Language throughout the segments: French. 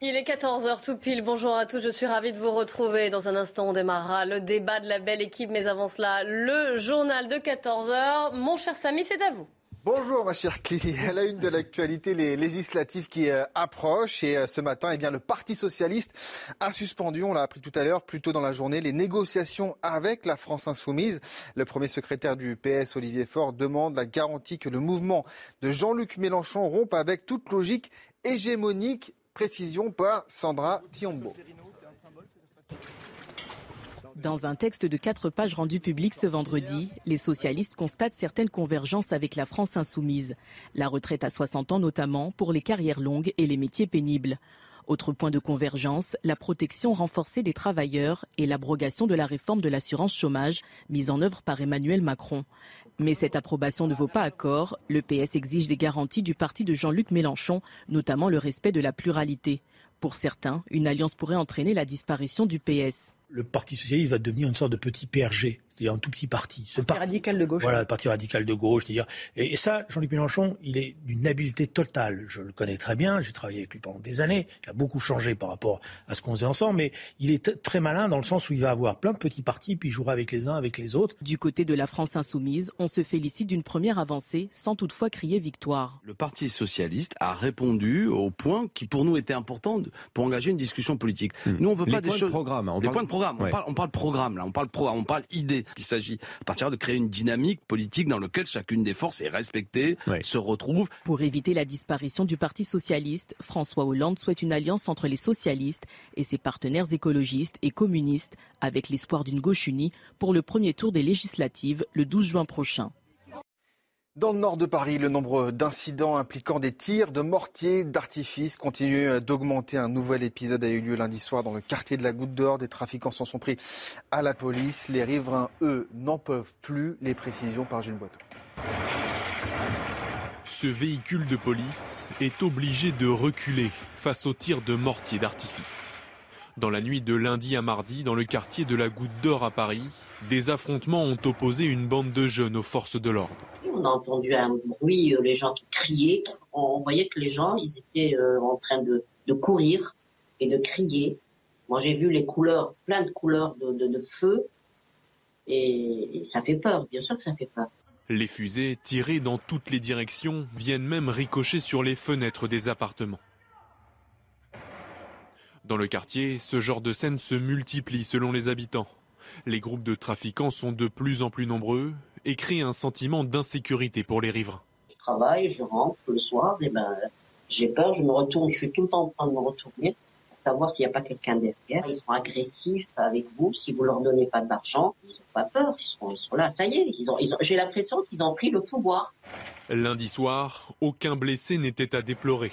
Il est 14h tout pile. Bonjour à tous. Je suis ravie de vous retrouver. Dans un instant, on démarrera le débat de la belle équipe. Mais avant cela, le journal de 14h. Mon cher Samy, c'est à vous. Bonjour ma chère Clélie. À la une de l'actualité, les législatives qui euh, approchent. Et euh, ce matin, eh bien, le Parti socialiste a suspendu, on l'a appris tout à l'heure, plus tôt dans la journée, les négociations avec la France insoumise. Le premier secrétaire du PS, Olivier Faure, demande la garantie que le mouvement de Jean-Luc Mélenchon rompe avec toute logique hégémonique. Précision par Sandra Tiombo. Dans un texte de quatre pages rendu public ce vendredi, les socialistes constatent certaines convergences avec la France insoumise. La retraite à 60 ans notamment pour les carrières longues et les métiers pénibles. Autre point de convergence, la protection renforcée des travailleurs et l'abrogation de la réforme de l'assurance chômage mise en œuvre par Emmanuel Macron. Mais cette approbation ne vaut pas accord. Le PS exige des garanties du parti de Jean-Luc Mélenchon, notamment le respect de la pluralité. Pour certains, une alliance pourrait entraîner la disparition du PS. Le Parti socialiste va devenir une sorte de petit PRG c'est-à-dire un tout petit parti. Ce parti, radical de gauche. Voilà, le parti radical de gauche. C'est-à-dire, et, ça, Jean-Luc Mélenchon, il est d'une habileté totale. Je le connais très bien, j'ai travaillé avec lui pendant des années. Il a beaucoup changé par rapport à ce qu'on faisait ensemble, mais il est très malin dans le sens où il va avoir plein de petits partis, puis il jouera avec les uns, avec les autres. Du côté de la France insoumise, on se félicite d'une première avancée, sans toutefois crier victoire. Le Parti socialiste a répondu aux points qui pour nous étaient importants pour engager une discussion politique. Hmm. Nous, on veut pas des choses. De programme, on les points de programme. On, parle, on parle programme là, on parle pro, on parle idée. Il s'agit à partir de créer une dynamique politique dans laquelle chacune des forces est respectée, se retrouve. Pour éviter la disparition du Parti socialiste, François Hollande souhaite une alliance entre les socialistes et ses partenaires écologistes et communistes, avec l'espoir d'une gauche unie pour le premier tour des législatives le 12 juin prochain. Dans le nord de Paris, le nombre d'incidents impliquant des tirs de mortiers d'artifice continue d'augmenter. Un nouvel épisode a eu lieu lundi soir dans le quartier de la Goutte d'Or. Des trafiquants s'en sont pris à la police. Les riverains, eux, n'en peuvent plus. Les précisions par Jules Boiton. Ce véhicule de police est obligé de reculer face aux tirs de mortiers d'artifice. Dans la nuit de lundi à mardi, dans le quartier de la Goutte d'Or à Paris, des affrontements ont opposé une bande de jeunes aux forces de l'ordre. On a entendu un bruit, euh, les gens qui criaient. On voyait que les gens, ils étaient euh, en train de, courir et de crier. Moi, j'ai vu les couleurs, plein de couleurs de, feu. Et, et ça fait peur, bien sûr que ça fait peur. Les fusées, tirées dans toutes les directions, viennent même ricocher sur les fenêtres des appartements. Dans le quartier, ce genre de scène se multiplie selon les habitants. Les groupes de trafiquants sont de plus en plus nombreux et créent un sentiment d'insécurité pour les riverains. Je travaille, je rentre le soir, et ben, j'ai peur, je me retourne, je suis tout le temps en train de me retourner pour savoir qu'il n'y a pas quelqu'un derrière. Ils sont agressifs avec vous, si vous leur donnez pas d'argent, ils n'ont pas peur, ils sont, là, ça y est, j'ai l'impression qu'ils ont pris le pouvoir. Lundi soir, aucun blessé n'était à déplorer.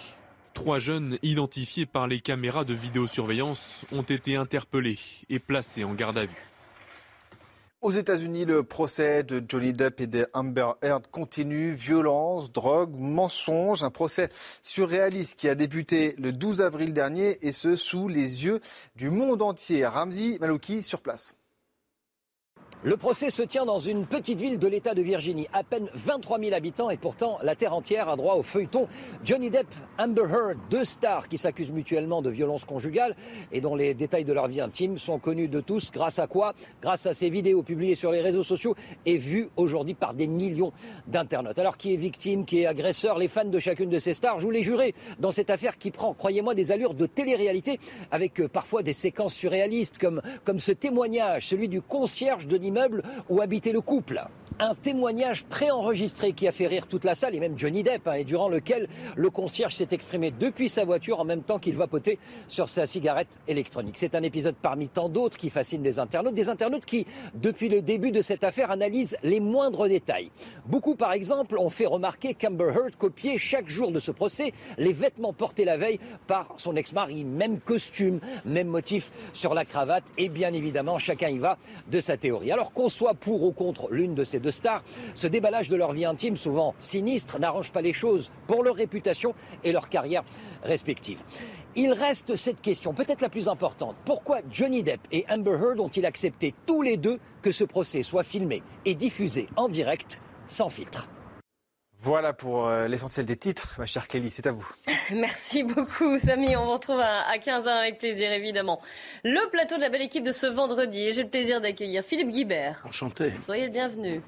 Trois jeunes identifiés par les caméras de vidéosurveillance ont été interpellés et placés en garde à vue. Aux États-Unis, le procès de Johnny Depp et de Amber Heard continue. Violence, drogue, mensonge. Un procès surréaliste qui a débuté le 12 avril dernier et ce, sous les yeux du monde entier. Ramzi Malouki sur place. Le procès se tient dans une petite ville de l'État de Virginie, à peine 23 000 habitants et pourtant la terre entière a droit au feuilleton. Johnny Depp, Amber Heard, deux stars qui s'accusent mutuellement de violence conjugale et dont les détails de leur vie intime sont connus de tous. Grâce à quoi? Grâce à ces vidéos publiées sur les réseaux sociaux et vues aujourd'hui par des millions d'internautes. Alors qui est victime, qui est agresseur? Les fans de chacune de ces stars jouent les jurés dans cette affaire qui prend, croyez-moi, des allures de télé-réalité avec euh, parfois des séquences surréalistes comme, comme ce témoignage, celui du concierge de où habitait le couple. Un témoignage préenregistré qui a fait rire toute la salle et même Johnny Depp, hein, et durant lequel le concierge s'est exprimé depuis sa voiture en même temps qu'il vapotait sur sa cigarette électronique. C'est un épisode parmi tant d'autres qui fascine des internautes, des internautes qui, depuis le début de cette affaire, analysent les moindres détails. Beaucoup, par exemple, ont fait remarquer qu'Amber Heard copiait chaque jour de ce procès les vêtements portés la veille par son ex-mari, même costume, même motif sur la cravate, et bien évidemment, chacun y va de sa théorie. Alors qu'on soit pour ou contre l'une de ces de stars, ce déballage de leur vie intime, souvent sinistre, n'arrange pas les choses pour leur réputation et leur carrière respective. Il reste cette question, peut-être la plus importante. Pourquoi Johnny Depp et Amber Heard ont-ils accepté tous les deux que ce procès soit filmé et diffusé en direct sans filtre? Voilà pour euh, l'essentiel des titres, ma chère Kelly, c'est à vous. Merci beaucoup, Samy. On vous retrouve à 15h avec plaisir, évidemment. Le plateau de la belle équipe de ce vendredi, et j'ai le plaisir d'accueillir Philippe Guibert. Enchanté. Soyez le bienvenu.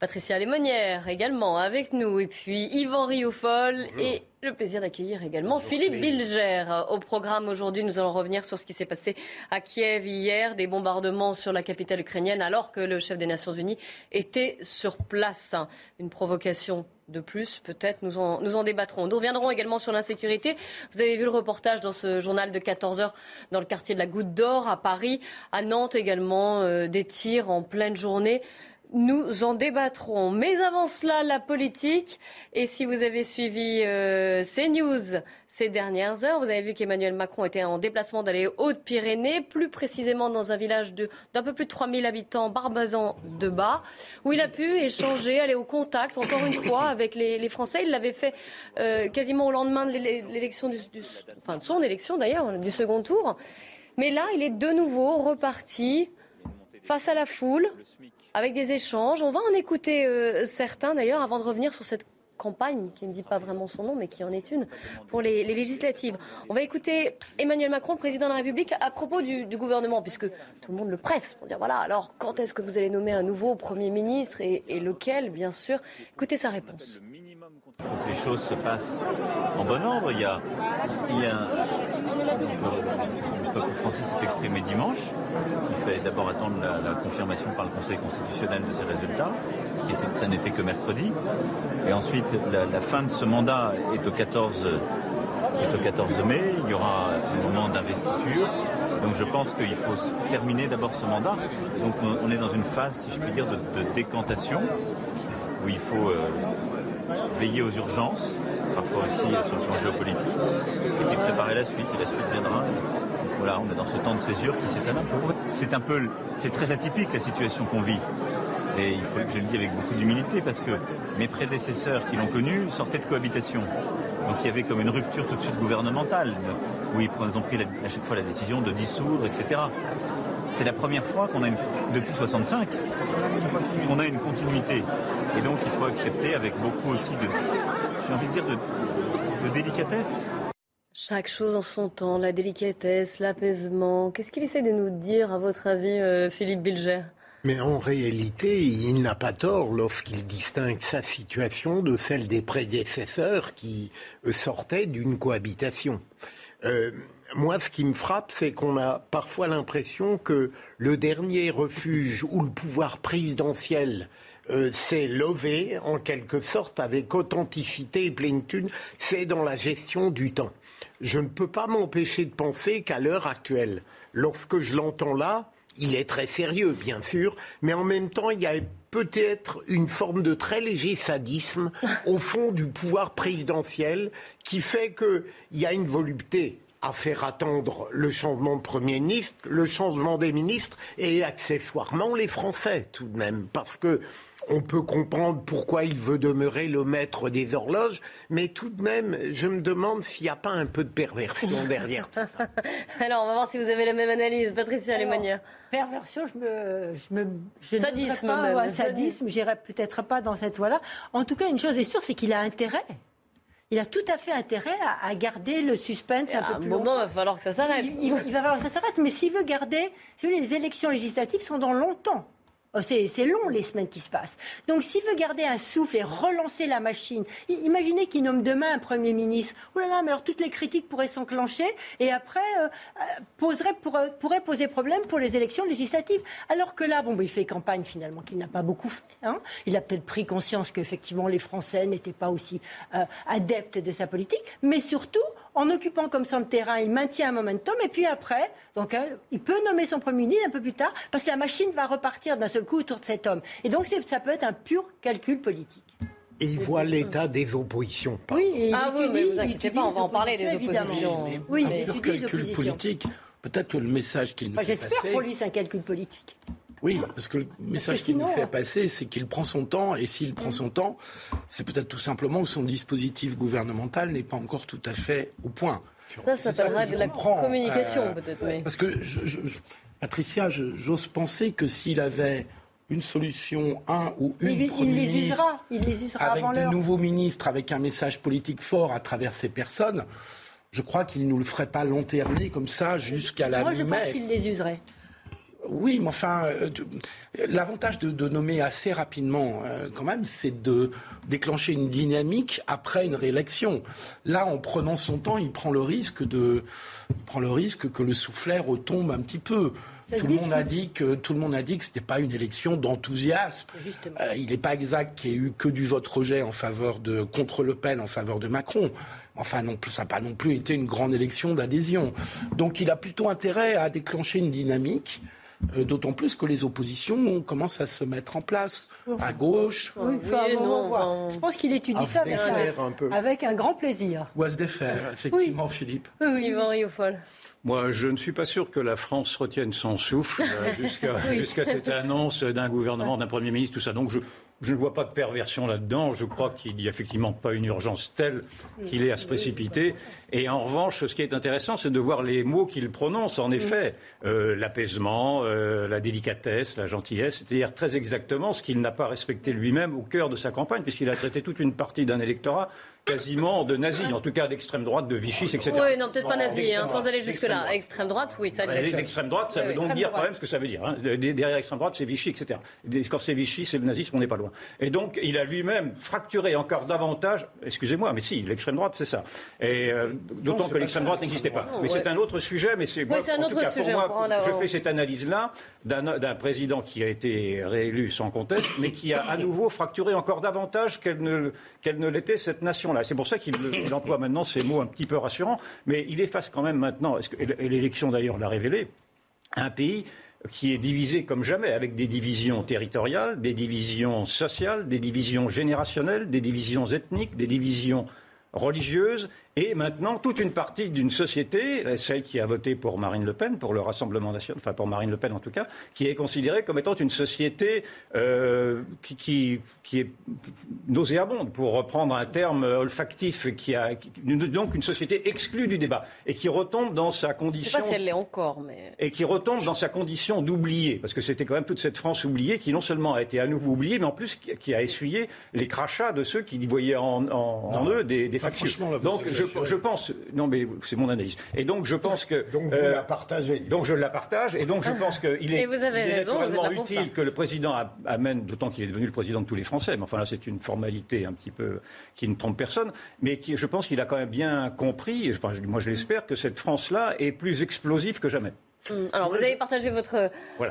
Patricia Lémonière également avec nous. Et puis Yvan Rioufol et le plaisir d'accueillir également Philippe Bilger. Au programme aujourd'hui, nous allons revenir sur ce qui s'est passé à Kiev hier, des bombardements sur la capitale ukrainienne alors que le chef des Nations Unies était sur place. Une provocation de plus, peut-être, nous en, nous en débattrons. Nous reviendrons également sur l'insécurité. Vous avez vu le reportage dans ce journal de 14 heures dans le quartier de la Goutte d'Or à Paris, à Nantes également, euh, des tirs en pleine journée. Nous en débattrons. Mais avant cela, la politique. Et si vous avez suivi euh, ces news ces dernières heures, vous avez vu qu'Emmanuel Macron était en déplacement dans les Hautes-Pyrénées, plus précisément dans un village d'un peu plus de 3000 habitants, Barbazan de Bas, où il a pu échanger, aller au contact, encore une fois, avec les, Français. Il l'avait fait euh, quasiment au lendemain de l'élection, de son élection d'ailleurs, du second tour. Mais là, il est de nouveau reparti face à la foule avec des échanges. On va en écouter euh, certains d'ailleurs avant de revenir sur cette campagne qui ne dit pas vraiment son nom, mais qui en est une pour les, législatives. On va écouter Emmanuel Macron, président de la République, à propos du, gouvernement, puisque tout le monde le presse pour dire voilà, alors quand est-ce que vous allez nommer un nouveau Premier ministre et, lequel, bien sûr? Écoutez sa réponse. Il faut que les choses se passent en bon ordre. Il y a, il y a le peuple français s'est exprimé dimanche. Il fallait d'abord attendre la, confirmation par le Conseil constitutionnel de ces résultats, ce qui ça n'était que mercredi. Et ensuite, la, fin de ce mandat est au 14, est au 14 mai. Il y aura un moment d'investiture. Donc je pense qu'il faut terminer d'abord ce mandat. Donc on est dans une phase, si je puis dire, de, décantation, où il faut euh, veiller aux urgences, parfois aussi sur le plan géopolitique, et puis préparer la suite, si la suite viendra. Voilà, on est dans ce temps de césure qui s'étale un peu. C'est un peu, c'est très atypique la situation qu'on vit. Et il faut que je le dise avec beaucoup d'humilité parce que mes prédécesseurs qui l'ont connu sortaient de cohabitation. Donc il y avait comme une rupture tout de suite gouvernementale, où ils ont pris à chaque fois la décision de dissoudre, etc. C'est la première fois qu'on a, depuis 65, qu'on a une continuité. Et donc il faut accepter avec beaucoup aussi de, j'ai envie de dire, de, délicatesse. Chaque chose en son temps, la délicatesse, l'apaisement. Qu'est-ce qu'il essaie de nous dire, à votre avis, euh, Philippe Bilger? Mais en réalité, il n'a pas tort lorsqu'il distingue sa situation de celle des prédécesseurs qui sortaient d'une cohabitation. Euh, moi, ce qui me frappe, c'est qu'on a parfois l'impression que le dernier refuge où le pouvoir présidentiel euh, s'est levé, en quelque sorte, avec authenticité et plénitude, c'est dans la gestion du temps. Je ne peux pas m'empêcher de penser qu'à l'heure actuelle, lorsque je l'entends là, il est très sérieux, bien sûr, mais en même temps, il y a peut-être une forme de très léger sadisme au fond du pouvoir présidentiel qui fait qu'il y a une volupté à faire attendre le changement de Premier ministre, le changement des ministres et accessoirement les Français tout de même. Parce que on peut comprendre pourquoi il veut demeurer le maître des horloges, mais tout de même, je me demande s'il n'y a pas un peu de perversion derrière tout ça. Alors, on va voir si vous avez la même analyse, Patricia Lemonière. Perversion, je me, je me, je sadisme, pas, même. sadisme, j'irai peut-être pas dans cette voie-là. En tout cas, une chose est sûre, c'est qu'il a intérêt il a tout à fait intérêt à, garder le suspense un, peu plus moment, il va falloir que ça s'arrête. Il, va falloir que ça s'arrête, mais s'il veut garder, si vous voulez, les élections législatives sont dans longtemps. Oh, c'est long les semaines qui se passent. Donc s'il veut garder un souffle et relancer la machine, imaginez qu'il nomme demain un Premier ministre. Oh là là, mais alors toutes les critiques pourraient s'enclencher et après euh, euh, poserait, pourrait, poser problème pour les élections législatives. Alors que là, bon, bah, il fait campagne finalement qu'il n'a pas beaucoup fait. Hein. Il a peut-être pris conscience qu'effectivement les Français n'étaient pas aussi euh, adeptes de sa politique, mais surtout en occupant comme ça le terrain, il maintient un momentum, et puis après, donc, euh, il peut nommer son Premier ministre un peu plus tard, parce que la machine va repartir d'un seul coup autour de cet homme. Et donc, ça peut être un pur calcul politique. Et il voit l'état des oppositions. Oui, et ah oui, mais vous inquiétez pas, on va en parler des oppositions. oui, un pur calcul politique. Peut-être que le message qu'il nous fait passer... J'espère pour lui, c'est un calcul politique. Oui, parce que le message qu'il nous fait passer, c'est qu'il prend son temps, et s'il prend son temps, c'est peut-être tout simplement que son dispositif gouvernemental n'est pas encore tout à fait au point. Ça, ça s'appellera de la communication, euh, peut-être. Parce que, je, je, Patricia, j'ose penser que s'il avait une solution, un ou une il, il les usera, il les usera avec de nouveaux ministres, avec un message politique fort à travers ces personnes, je crois qu'il ne nous le ferait pas long terme comme ça jusqu'à la mi-mai. Moi, je pense qu'il les userait. Oui, mais enfin, euh, l'avantage de, nommer assez rapidement, euh, quand même, c'est de déclencher une dynamique après une réélection. Là, en prenant son temps, il prend le risque de, prend le risque que le soufflet retombe un petit peu. tout le, monde a dit que, tout le monde a dit que ce n'était pas une élection d'enthousiasme. Euh, il n'est pas exact qu'il y ait eu que du vote rejet en faveur de contre Le Pen en faveur de Macron. Enfin, non plus, ça n'a pas non plus été une grande élection d'adhésion. Donc, il a plutôt intérêt à déclencher une dynamique euh, d'autant plus que les oppositions commencent à se mettre en place, à gauche. Oui, Je pense qu'il étudie ça avec un, grand plaisir. Ou à se défaire, effectivement, Philippe. Oui, Yvan. Moi, je ne suis pas sûr que la France retienne son souffle euh, jusqu'à cette annonce d'un gouvernement, d'un Premier ministre, tout ça. Donc, je, je ne vois pas de perversion là-dedans. Je crois qu'il n'y a effectivement pas une urgence telle qu'il est à se précipiter. Et en revanche, ce qui est intéressant, c'est de voir les mots qu'il prononce. En effet, euh, l'apaisement, euh, la délicatesse, la gentillesse, c'est-à-dire très exactement ce qu'il n'a pas respecté lui-même au cœur de sa campagne, puisqu'il a traité toute une partie d'un électorat quasiment de nazis, en tout cas d'extrême droite, de Vichy, etc. Oui, non, peut-être pas nazi, hein, sans aller jusque-là. Extrême droite, oui, ça. L'extrême droite, ça veut donc dire quand même ce que ça veut dire. Hein. Derrière l'extrême droite, c'est Vichy, etc. Quand c'est Vichy, c'est le nazisme, on n'est pas loin. Et donc, il a lui-même fracturé encore davantage, excusez-moi, mais si, l'extrême droite, c'est ça. Et euh, d'autant que l'extrême droite n'existait pas. mais c'est un autre sujet, mais c'est. Oui, c'est un autre sujet. Pour moi, je fais cette analyse-là d'un président qui a été réélu sans conteste, mais qui a à nouveau fracturé encore davantage qu'elle ne, qu'elle ne l'était cette nation-là. C'est pour ça qu'il emploie maintenant ces mots un petit peu rassurants, mais il est face quand même maintenant, et l'élection d'ailleurs l'a révélé, un pays qui est divisé comme jamais, avec des divisions territoriales, des divisions sociales, des divisions générationnelles, des divisions ethniques, des divisions religieuses et maintenant, toute une partie d'une société, celle qui a voté pour Marine Le Pen, pour le Rassemblement national, enfin pour Marine Le Pen en tout cas, qui est considérée comme étant une société euh, qui, qui, qui, est nauséabonde, pour reprendre un terme olfactif, qui a donc une société exclue du débat et qui retombe dans sa condition. Je sais pas si elle l'est encore, mais. Et qui retombe dans sa condition d'oublié, parce que c'était quand même toute cette France oubliée qui non seulement a été à nouveau oubliée, mais en plus qui a essuyé les crachats de ceux qui voyaient en, en, eux des, des factions. Donc je je, pense. Non, mais c'est mon analyse. Et donc, je pense que. Donc, vous euh, la partagez. Donc, je la partage. Et donc, je pense qu'il est, vous avez raison, naturellement utile que le président amène, d'autant qu'il est devenu le président de tous les Français. Mais enfin, là, c'est une formalité un petit peu qui ne trompe personne. Mais qui, je pense qu'il a quand même bien compris, enfin, moi, je l'espère, que cette France-là est plus explosive que jamais. Hum, alors, vous avez partagé votre,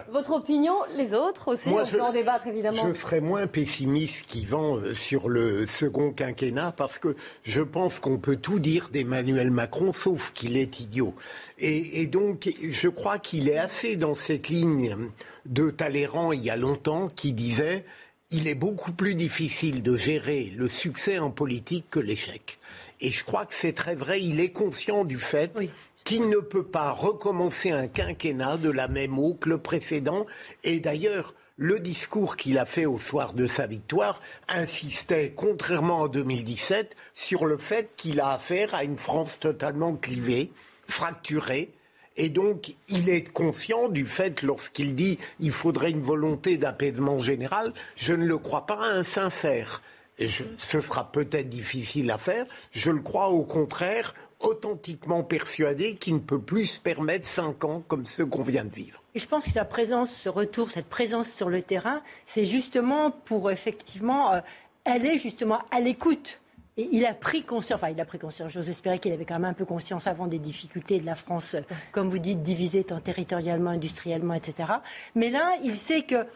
votre opinion, les autres aussi, on peut en débattre évidemment. Je serais moins pessimiste qu'Yvan euh, sur le second quinquennat parce que je pense qu'on peut tout dire d'Emmanuel Macron sauf qu'il est idiot. Et, et, donc, je crois qu'il est assez dans cette ligne de Talleyrand il y a longtemps qui disait il est beaucoup plus difficile de gérer le succès en politique que l'échec. Et je crois que c'est très vrai. Il est conscient du fait qu'il ne peut pas recommencer un quinquennat de la même eau que le précédent. Et d'ailleurs, le discours qu'il a fait au soir de sa victoire insistait, contrairement en 2017, sur le fait qu'il a affaire à une France totalement clivée, fracturée. Et donc, il est conscient du fait, lorsqu'il dit il faudrait une volonté d'apaisement général, je ne le crois pas insincère. Et ce sera peut-être difficile à faire, je le crois au contraire authentiquement persuadé qu'il ne peut plus se permettre cinq ans comme ceux qu'on vient de vivre. Et je pense que sa présence, ce retour, cette présence sur le terrain, c'est justement pour effectivement euh, aller justement à l'écoute. Et il a pris conscience, enfin il a pris conscience, j'ose espérer qu'il avait quand même un peu conscience avant des difficultés de la France, euh, comme vous dites, divisée tant territorialement, industriellement, etc. Mais là, il sait que,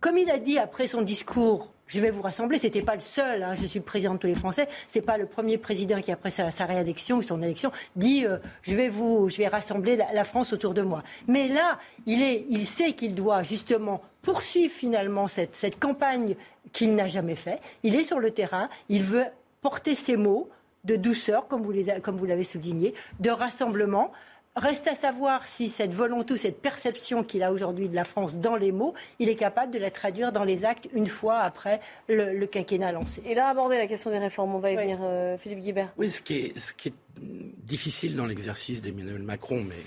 comme il a dit après son discours je vais vous rassembler. C'était pas le seul. Hein. je suis le président de tous les Français. C'est pas le premier président qui après sa, réélection ou son élection dit euh, je vais vous, je vais rassembler la, France autour de moi. Mais là, il est, il sait qu'il doit justement poursuivre finalement cette, cette campagne qu'il n'a jamais fait. Il est sur le terrain. Il veut porter ses mots de douceur, comme vous l'avez souligné, de rassemblement. Reste à savoir si cette volonté ou cette perception qu'il a aujourd'hui de la France dans les mots, il est capable de la traduire dans les actes une fois après le, quinquennat lancé. Et là, aborder la question des réformes, on va y venir, euh, Philippe Guibert. Oui, ce qui est, ce qui est difficile dans l'exercice d'Emmanuel Macron, mais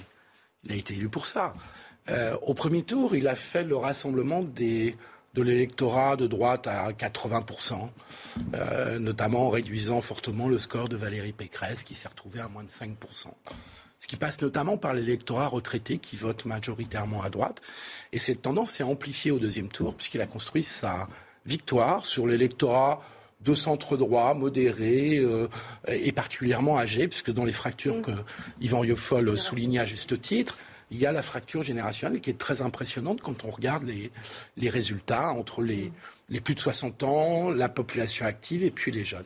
il a été élu pour ça. Euh, au premier tour, il a fait le rassemblement des, de l'électorat de droite à 80%, euh, notamment en réduisant fortement le score de Valérie Pécresse, qui s'est retrouvé à moins de 5% ce qui passe notamment par l'électorat retraité qui vote majoritairement à droite. Et cette tendance s'est amplifiée au deuxième tour, puisqu'il a construit sa victoire sur l'électorat de centre droit, modéré euh, et particulièrement âgé, puisque dans les fractures que Yvan Riofol soulignait à juste titre, il y a la fracture générationnelle qui est très impressionnante quand on regarde les, les résultats entre les, les, plus de 60 ans, la population active et puis les jeunes.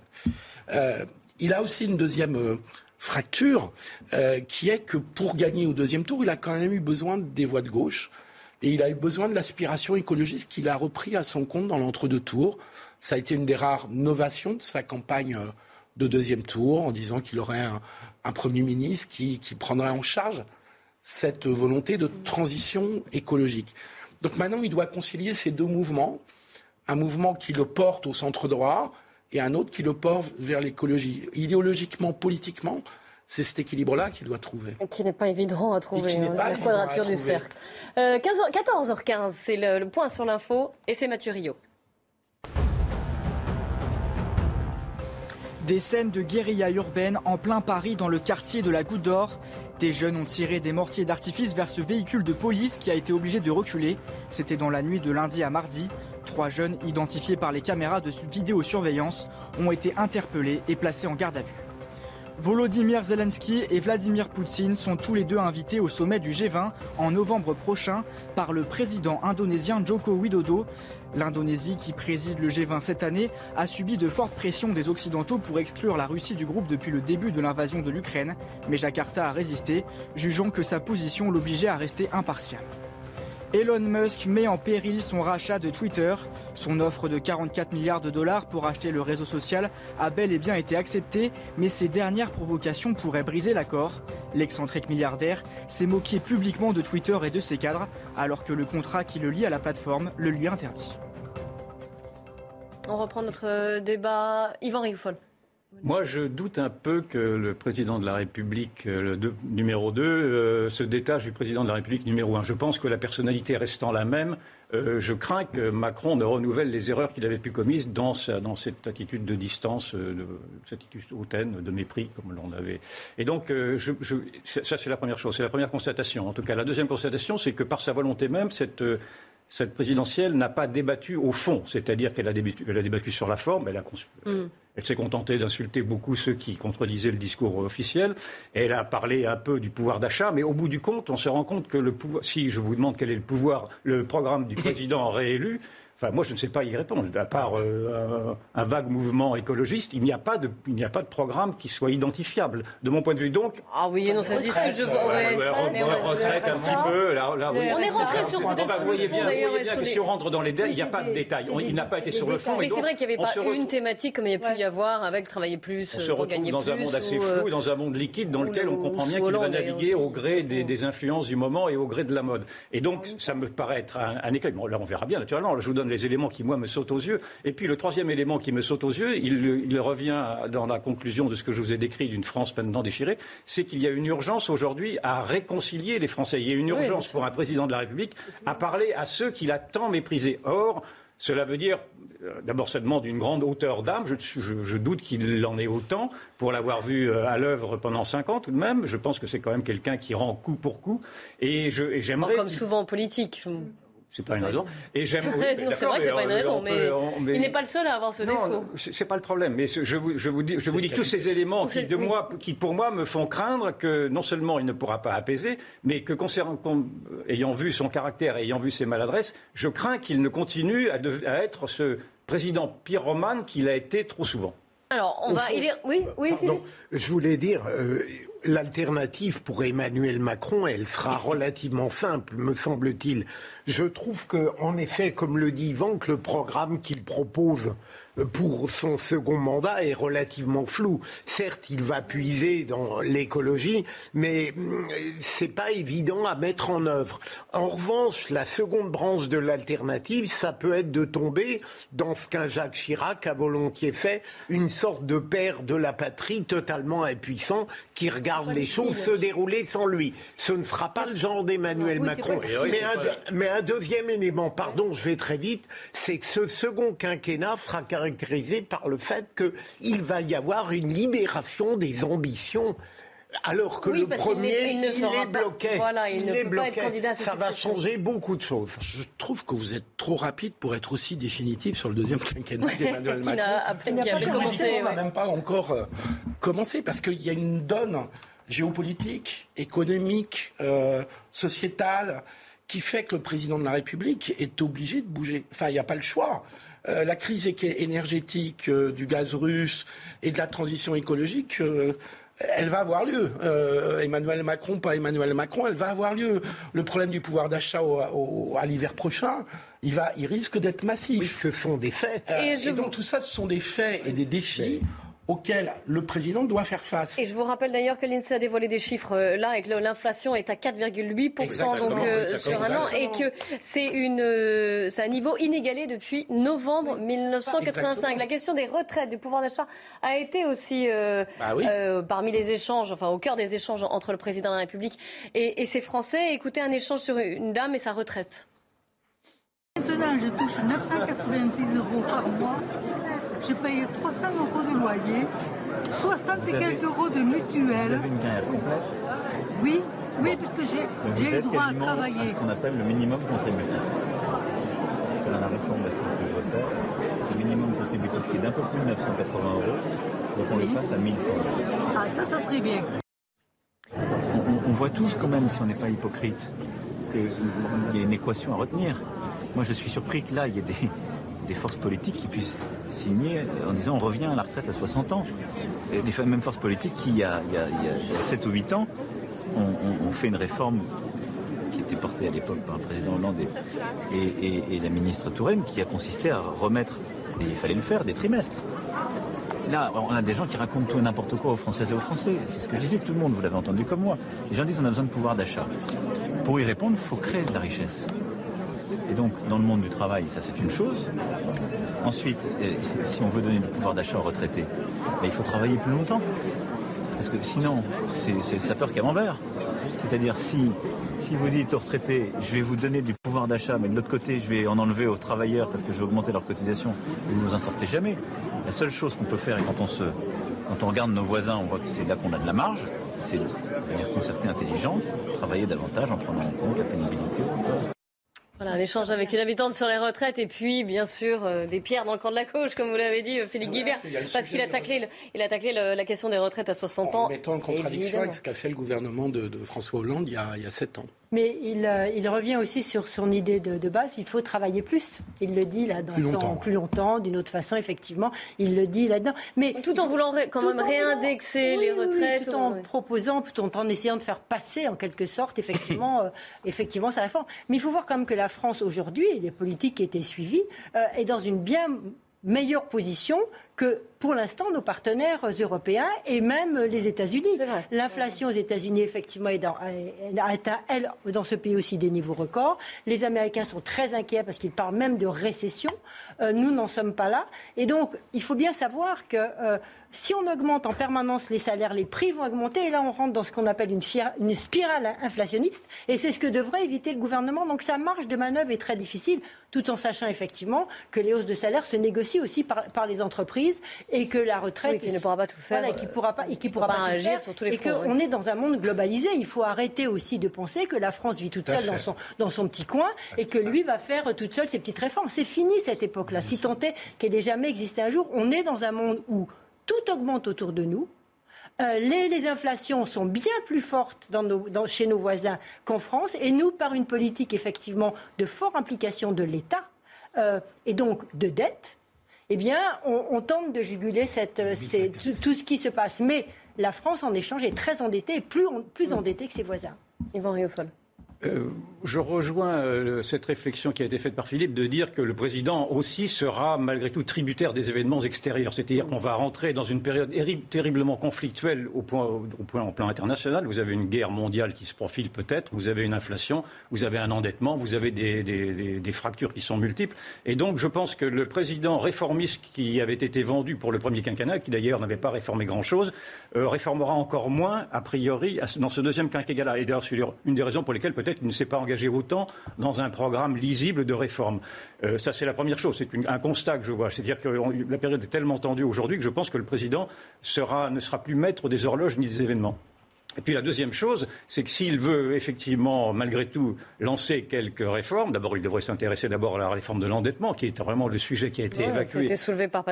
Euh, il a aussi une deuxième euh, fracture euh, qui est que pour gagner au deuxième tour, il a quand même eu besoin des voix de gauche et il a eu besoin de l'aspiration écologiste qu'il a repris à son compte dans l'entre-deux tours. Ça a été une des rares novations de sa campagne euh, de deuxième tour en disant qu'il aurait un, Premier ministre qui, qui prendrait en charge cette volonté de transition écologique. Donc maintenant, il doit concilier ces deux mouvements, un mouvement qui le porte au centre droit, et un autre qui le porte vers l'écologie. Idéologiquement, politiquement, c'est cet équilibre-là qu'il doit trouver. Qui n'est pas évident à trouver, hein, la quadrature du cercle. 14h15, euh, c'est le, point sur l'info, et c'est Mathieu Rio. Des scènes de guérilla urbaine en plein Paris dans le quartier de la Goutte d'Or. Des jeunes ont tiré des mortiers d'artifice vers ce véhicule de police qui a été obligé de reculer. C'était dans la nuit de lundi à mardi. Trois jeunes, identifiés par les caméras de vidéosurveillance, ont été interpellés et placés en garde à vue. Volodymyr Zelensky et Vladimir Poutine sont tous les deux invités au sommet du G20 en novembre prochain par le président indonésien Joko Widodo. L'Indonésie, qui préside le G20 cette année, a subi de fortes pressions des Occidentaux pour exclure la Russie du groupe depuis le début de l'invasion de l'Ukraine, mais Jakarta a résisté, jugeant que sa position l'obligeait à rester impartial. Elon Musk met en péril son rachat de Twitter. Son offre de 44 milliards de dollars pour acheter le réseau social a bel et bien été acceptée, mais ses dernières provocations pourraient briser l'accord. L'excentrique milliardaire s'est moqué publiquement de Twitter et de ses cadres, alors que le contrat qui le lie à la plateforme le lui interdit. On reprend notre débat. Yvan Rioufol. Moi, je doute un peu que le président de la République euh, le numéro 2 euh, se détache du président de la République numéro 1. Je pense que la personnalité restant la même, euh, je crains que Macron ne renouvelle les erreurs qu'il avait pu commises dans, dans cette attitude de distance, de, cette attitude hautaine, de mépris, comme l'on avait. Et donc, je, je, ça, c'est la première chose, c'est la première constatation. En tout cas, la deuxième constatation, c'est que par sa volonté même, cette cette présidentielle n'a pas débattu au fond, c'est-à-dire qu'elle a, débattu, sur la forme, elle, mm. Elle s'est contentée d'insulter beaucoup ceux qui contredisaient le discours officiel, elle a parlé un peu du pouvoir d'achat, mais au bout du compte, on se rend compte que le pouvoir, si je vous demande quel est le pouvoir, le programme du président réélu, Enfin, moi, je ne sais pas y répondre. À part euh, un, vague mouvement écologiste, il n'y a, pas de, il n'y a pas de programme qui soit identifiable. De mon point de vue, donc. Ah oui, non, ça se dit ce que je veux. retraite un petit peu. Là, là, oui, on est rentré sur peut Vous voyez bien, que si on rentre dans les détails, il n'y a pas de détails. Il n'a pas été sur le fond. Mais c'est vrai qu'il n'y avait pas une thématique comme il y a pu y avoir avec travailler plus, On se retrouve dans un monde assez flou, dans un monde liquide dans lequel on comprend bien qu'il va naviguer au gré des influences du moment et au gré de la mode. Et donc, ça me paraît être un écueil. Là, on verra bien, naturellement. Je vous donne les éléments qui, moi, me sautent aux yeux. Et puis le troisième élément qui me saute aux yeux, il, revient dans la conclusion de ce que je vous ai décrit d'une France maintenant déchirée, c'est qu'il y a une urgence aujourd'hui à réconcilier les Français. Il y a une urgence pour un président de la République à parler à ceux qu'il a tant méprisés. Or, Cela veut dire, euh, d'abord, ça demande une grande hauteur d'âme. Je, doute qu'il en ait autant pour l'avoir vu euh, à l'œuvre pendant cinq ans tout de même. Je pense que c'est quand même quelqu'un qui rend coup pour coup. Et j'aimerais. Comme souvent en politique. C'est pas une raison. Et j'aime. c'est vrai que c'est pas une raison, mais, il n'est pas le seul à avoir ce non, défaut. C'est pas le problème. Mais je vous, je vous dis, je vous dis tous ces éléments qui, de moi, qui pour moi me font craindre que non seulement il ne pourra pas apaiser, mais que concernant, ayant vu son caractère, ayant vu ses maladresses, je crains qu'il ne continue à, à être ce président pyromane qu'il a été trop souvent. Alors, on va. il est... Oui, oui, Pardon, Je voulais dire, euh, l'alternative pour Emmanuel Macron, elle sera relativement simple, me semble-t-il. Je trouve que, en effet, comme le dit Yvan, que le programme qu'il propose pour son second mandat est relativement flou. Certes, il va puiser dans l'écologie, mais hum, c'est pas évident à mettre en œuvre. En revanche, la seconde branche de l'alternative, ça peut être de tomber dans ce qu'un Jacques Chirac a volontiers fait, une sorte de père de la patrie totalement impuissant qui regarde les choses se dérouler sans lui. Ce ne sera pas le genre d'Emmanuel Macron. Mais un, mais un deuxième élément, pardon, je vais très vite, c'est que ce second quinquennat sera caractérisé caractérisé par le fait qu'il va y avoir une libération des ambitions. Alors que le premier, il, est bloqué. Voilà, il, est bloqué. Ça va changer beaucoup de choses. Je trouve que vous êtes trop rapide pour être aussi définitif sur le deuxième quinquennat d'Emmanuel Macron. On n'a même pas encore euh, commencé parce qu'il y a une donne géopolitique, économique, euh, sociétale qui fait que le président de la République est obligé de bouger. Enfin, il n'y a pas le choix. Euh, la crise énergétique euh, du gaz russe et de la transition écologique, euh, elle va avoir lieu. Emmanuel Macron, pas Emmanuel Macron, elle va avoir lieu. Le problème du pouvoir d'achat à l'hiver prochain, il, va, il risque d'être massif. ce sont des faits. et, donc tout ça, ce sont des faits et des défis auquel le président doit faire face. Et je vous rappelle d'ailleurs que l'INSEE a dévoilé des chiffres euh, là et que l'inflation est à 4,8% donc euh, sur un an et que c'est une euh, c'est un niveau inégalé depuis novembre 1985. La question des retraites, du pouvoir d'achat a été aussi bah parmi les échanges, enfin au cœur des échanges entre le président de la République et, et ses Français. Écoutez un échange sur une dame et sa retraite. Maintenant, je touche 986 euros par mois j'ai payé 300 euros de loyer, 60 et quelques euros de mutuelle. Vous avez une carrière complète Oui, oui, puisque j'ai le droit à travailler. ce qu'on appelle le minimum contributif. Dans la réforme que je veux faire, ce minimum contributif qui est d'un peu plus de 980 euros, donc on le passe à 1100 euros. Ah, ça, ça serait bien. On, on voit tous quand même, si on n'est pas hypocrite, qu'il y a une équation à retenir. Moi, je suis surpris que là, il y ait des, forces politiques qui puissent signer en disant on revient à la retraite à 60 ans. Et les mêmes forces politiques qui, il y a, 7 ou 8 ans, ont, fait une réforme qui était portée à l'époque par le président Hollande et, la ministre Touraine, qui a consisté à remettre, et il fallait le faire, des trimestres. Là, on a des gens qui racontent tout et n'importe quoi aux Françaises et aux Français. C'est ce que je disais, tout le monde, vous l'avez entendu comme moi. Les gens disent on a besoin de pouvoir d'achat. Pour y répondre, il faut créer de la richesse. Et donc, dans le monde du travail, ça c'est une chose. Ensuite, si on veut donner du pouvoir d'achat aux retraités, ben, il faut travailler plus longtemps. Parce que sinon, c'est sa peur camembert. C'est-à-dire, si, si vous dites aux retraités, je vais vous donner du pouvoir d'achat, mais de l'autre côté, je vais en enlever aux travailleurs parce que je vais augmenter leur cotisation, vous ne vous en sortez jamais. La seule chose qu'on peut faire, et quand on, se, quand on regarde nos voisins, on voit que c'est là qu'on a de la marge, c'est de manière concertée intelligente, travailler davantage en prenant en compte la pénibilité. Voilà, un échange avec une habitante sur les retraites et puis, bien sûr, euh, des pierres dans le camp de la gauche, comme vous l'avez dit, euh, Philippe Guibert, parce qu'il a taclé, il a taclé la question des retraites à 60 ans. En mettant en contradiction avec ce qu'a fait le gouvernement de, François Hollande il y, a, il y a 7 ans. Mais il, euh, il, revient aussi sur son idée de, de, base, il faut travailler plus. Il le dit là dans plus son longtemps. plus longtemps, d'une autre façon, effectivement, il le dit là-dedans. Mais tout en voulant quand même réindexer les retraites, tout en proposant, tout en, essayant de faire passer en quelque sorte, effectivement, euh, effectivement, sa réforme. Mais il faut voir quand même que la France aujourd'hui et les politiques qui étaient suivies euh, est dans une bien meilleure position que pour l'instant, nos partenaires européens et même les États-Unis. L'inflation aux États-Unis, effectivement, est dans, a atteint, elle, dans ce pays aussi des niveaux records. Les Américains sont très inquiets parce qu'ils parlent même de récession. Euh, nous n'en sommes pas là. Et donc, il faut bien savoir que euh, si on augmente en permanence les salaires, les prix vont augmenter. Et là, on rentre dans ce qu'on appelle une, une, spirale inflationniste. Et c'est ce que devrait éviter le gouvernement. Donc, sa marge de manœuvre est très difficile, tout en sachant effectivement que les hausses de salaire se négocient aussi par, par les entreprises et que la retraite. qui ne pourra pas tout faire. Voilà, qui pourra pas, et qui pourra pas, agir sur tous les Et qu'on est dans un monde globalisé. Il faut arrêter aussi de penser que la France vit toute seule dans son, dans son petit coin et que lui va faire toute seule ses petites réformes. C'est fini cette époque-là. Si tant est qu'elle n'ait jamais existé un jour, on est dans un monde où tout augmente autour de nous. Euh, les, inflations sont bien plus fortes chez nos voisins qu'en France. Et nous, par une politique effectivement de forte implication de l'État euh, et donc de dette, eh bien, on, tente de juguler tout, ce qui se passe. Mais la France, en échange, est très endettée et plus, plus endettée que ses voisins. Yvan Riofol. Euh, je rejoins euh, cette réflexion qui a été faite par Philippe de dire que le président aussi sera malgré tout tributaire des événements extérieurs. C'est-à-dire qu'on va rentrer dans une période terriblement conflictuelle au point, au point en plan international. Vous avez une guerre mondiale qui se profile peut-être, vous avez une inflation, vous avez un endettement, vous avez des, fractures qui sont multiples. Et donc je pense que le président réformiste qui avait été vendu pour le premier quinquennat, qui d'ailleurs n'avait pas réformé grand-chose, euh, réformera encore moins, a priori, dans ce deuxième quinquennat. Et d'ailleurs, c'est une des raisons pour lesquelles peut-être il ne s'est pas engagé autant dans un programme lisible de réforme. Euh, ça, c'est la première chose. C'est un constat que je vois. C'est-à-dire que la période est tellement tendue aujourd'hui que je pense que le président ne sera plus maître des horloges ni des événements. Et puis la deuxième chose, c'est que s'il veut effectivement, malgré tout, lancer quelques réformes, d'abord il devrait s'intéresser d'abord à la réforme de l'endettement, qui est vraiment le sujet qui a été évacué. Qui a été soulevé par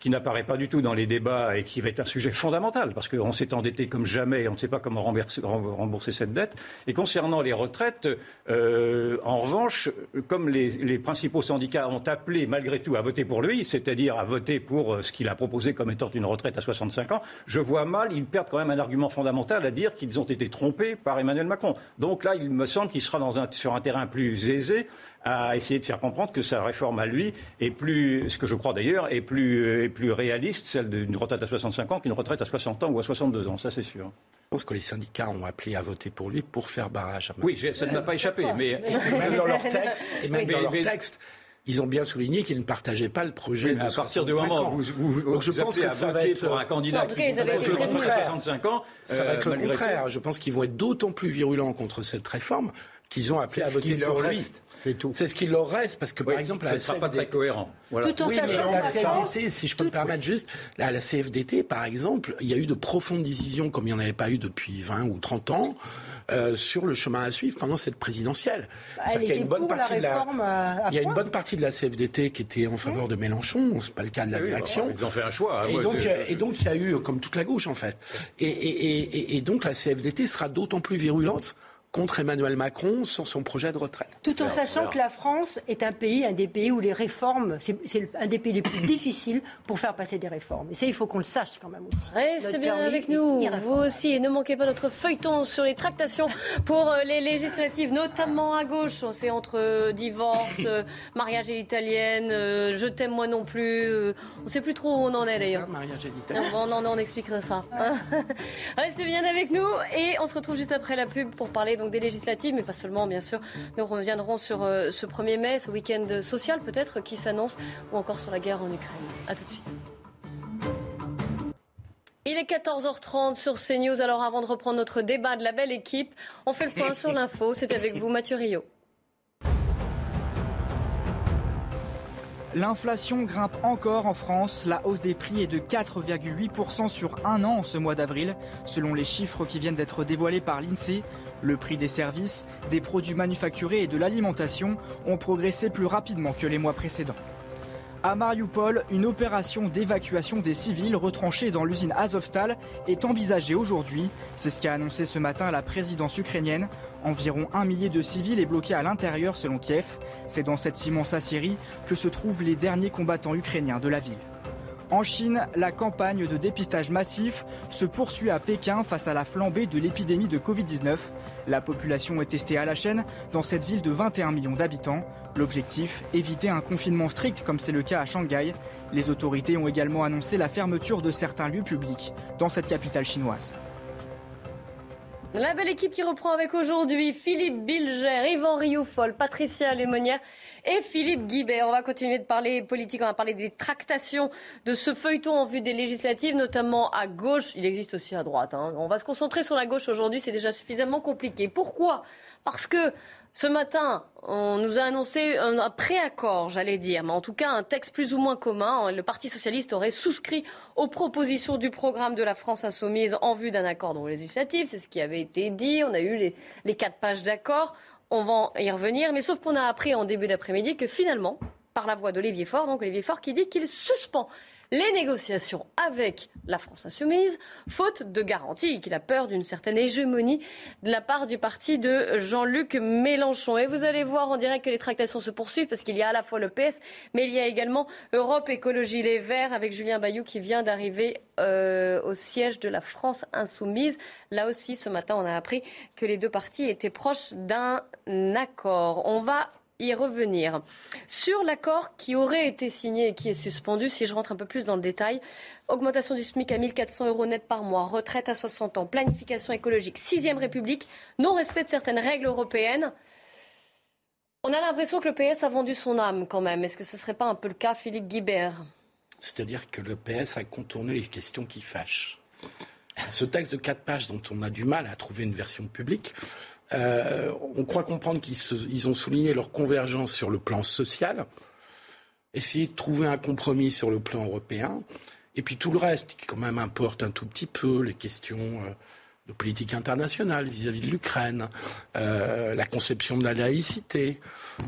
qui n'apparaît pas du tout dans les débats et qui va être un sujet fondamental, parce qu'on s'est endetté comme jamais et on ne sait pas comment rembourser, cette dette. Et concernant les retraites, euh, en revanche, comme les, les, principaux syndicats ont appelé malgré tout à voter pour lui, c'est-à-dire à voter pour euh, ce qu'il a proposé comme étant une retraite à 65 ans, je vois mal, ils perdent quand même un argument fondamental à dire qu'ils ont été trompés par Emmanuel Macron. Donc là, il me semble qu'il sera sur un terrain plus aisé à essayer de faire comprendre que sa réforme à lui est plus, ce que je crois d'ailleurs, est plus, plus réaliste, celle d'une retraite à 65 ans qu'une retraite à 60 ans ou à 60 ans, ça c'est sûr. Je pense que les syndicats ont appelé à voter pour lui pour faire barrage à Macron. Oui, ça ne m'a pas échappé, mais... même dans leur texte, et même dans leur texte, ils ont bien souligné qu'ils ne partageaient pas le projet. à partir du moment où vous, je pense que ça va être pour un candidat qui ils avaient 65 ans, ça va être le euh, contraire. Je pense qu'ils vont être d'autant plus virulents contre cette réforme qu'ils ont appelé à voter pour lui. C'est tout. C'est ce qu'il leur reste, parce que par exemple, ça ne sera pas très cohérent. Voilà. Tout en oui, sachant la CFDT, si je peux me permettre juste, la, la CFDT, par exemple, il y a eu de profondes décisions comme il n'y en avait pas eu depuis 20 ou 30 ans. Euh, sur le chemin à suivre pendant cette présidentielle. Bah, il y a une bonne partie de la, il y a une bonne partie de la CFDT qui était en faveur de Mélenchon. C'est pas le cas de la direction. ils ont fait un choix. Hein, et, donc, et donc, il y a eu comme toute la gauche en fait. Et, et, et donc la CFDT sera d'autant plus virulente contre Emmanuel Macron sur son projet de retraite. Tout en sachant que la France est un pays, un des pays où les réformes, c'est un des pays les plus difficiles pour faire passer des réformes. Et ça, il faut qu'on le sache quand même aussi. Restez bien avec nous, vous aussi, et ne manquez pas notre feuilleton sur les tractations pour euh, les législatives, notamment à gauche. On sait entre euh, divorce, euh, mariage et l'italienne, je t'aime moi non plus. on ne sait plus trop où on en est d'ailleurs. mariage On, on, on expliquera ça. Restez bien avec nous et on se retrouve juste après la pub pour parler donc des législatives, mais pas seulement, bien sûr. Nous reviendrons sur euh, ce 1er mai, ce week-end social peut-être qui s'annonce, ou encore sur la guerre en Ukraine. A tout de suite. Il est 14h30 sur CNews. Alors avant de reprendre notre débat de la belle équipe, on fait le point sur l'info. C'est avec vous, Mathieu Rio. L'inflation grimpe encore en France. La hausse des prix est de 4,8% sur un an en ce mois d'avril, selon les chiffres qui viennent d'être dévoilés par l'INSEE. Le prix des services, des produits manufacturés et de l'alimentation ont progressé plus rapidement que les mois précédents. À Mariupol, une opération d'évacuation des civils retranchés dans l'usine Azovstal est envisagée aujourd'hui. C'est ce qu'a annoncé ce matin la présidence ukrainienne. Environ un millier de civils est bloqué à l'intérieur selon Kiev. C'est dans cette immense Assyrie que se trouvent les derniers combattants ukrainiens de la ville. En Chine, la campagne de dépistage massif se poursuit à Pékin face à la flambée de l'épidémie de Covid-19. La population est testée à la chaîne dans cette ville de 21 millions d'habitants. L'objectif, éviter un confinement strict comme c'est le cas à Shanghai. Les autorités ont également annoncé la fermeture de certains lieux publics dans cette capitale chinoise. La belle équipe qui reprend avec aujourd'hui Philippe Bilger, Yvan Rioufol, Patricia Lémonière et Philippe Guibert. On va continuer de parler politique, on va parler des tractations de ce feuilleton en vue des législatives, notamment à gauche. Il existe aussi à droite. Hein. On va se concentrer sur la gauche aujourd'hui, c'est déjà suffisamment compliqué. Pourquoi? Parce que ce matin, on nous a annoncé un préaccord, j'allais dire, mais en tout cas un texte plus ou moins commun. Le Parti socialiste aurait souscrit aux propositions du programme de la France insoumise en vue d'un accord dans législatif. C'est ce qui avait été dit. On a eu les, les quatre pages d'accord. On va y revenir. Mais sauf qu'on a appris en début d'après-midi que finalement, par la voix d'Olivier Faure, donc Olivier Faure qui dit qu'il suspend les négociations avec la France insoumise, faute de garantie, qu'il a peur d'une certaine hégémonie de la part du parti de Jean-Luc Mélenchon. Et vous allez voir en direct que les tractations se poursuivent parce qu'il y a à la fois le PS, mais il y a également Europe Écologie Les Verts avec Julien Bayou qui vient d'arriver euh, au siège de la France insoumise. Là aussi, ce matin, on a appris que les deux partis étaient proches d'un accord. On va y revenir. Sur l'accord qui aurait été signé et qui est suspendu, si je rentre un peu plus dans le détail, augmentation du SMIC à 1400 euros net par mois, retraite à 60 ans, planification écologique, sixième République, non-respect de certaines règles européennes. On a l'impression que le PS a vendu son âme quand même. Est-ce que ce ne serait pas un peu le cas, Philippe Guibert? C'est-à-dire que le PS a contourné les questions qui fâchent. Ce texte de quatre pages dont on a du mal à trouver une version publique euh, on croit comprendre qu'ils ont souligné leur convergence sur le plan social, essayer de trouver un compromis sur le plan européen, et puis tout le reste qui quand même importe un tout petit peu, les questions euh, de politique internationale vis-à-vis de l'Ukraine, euh, la conception de la laïcité,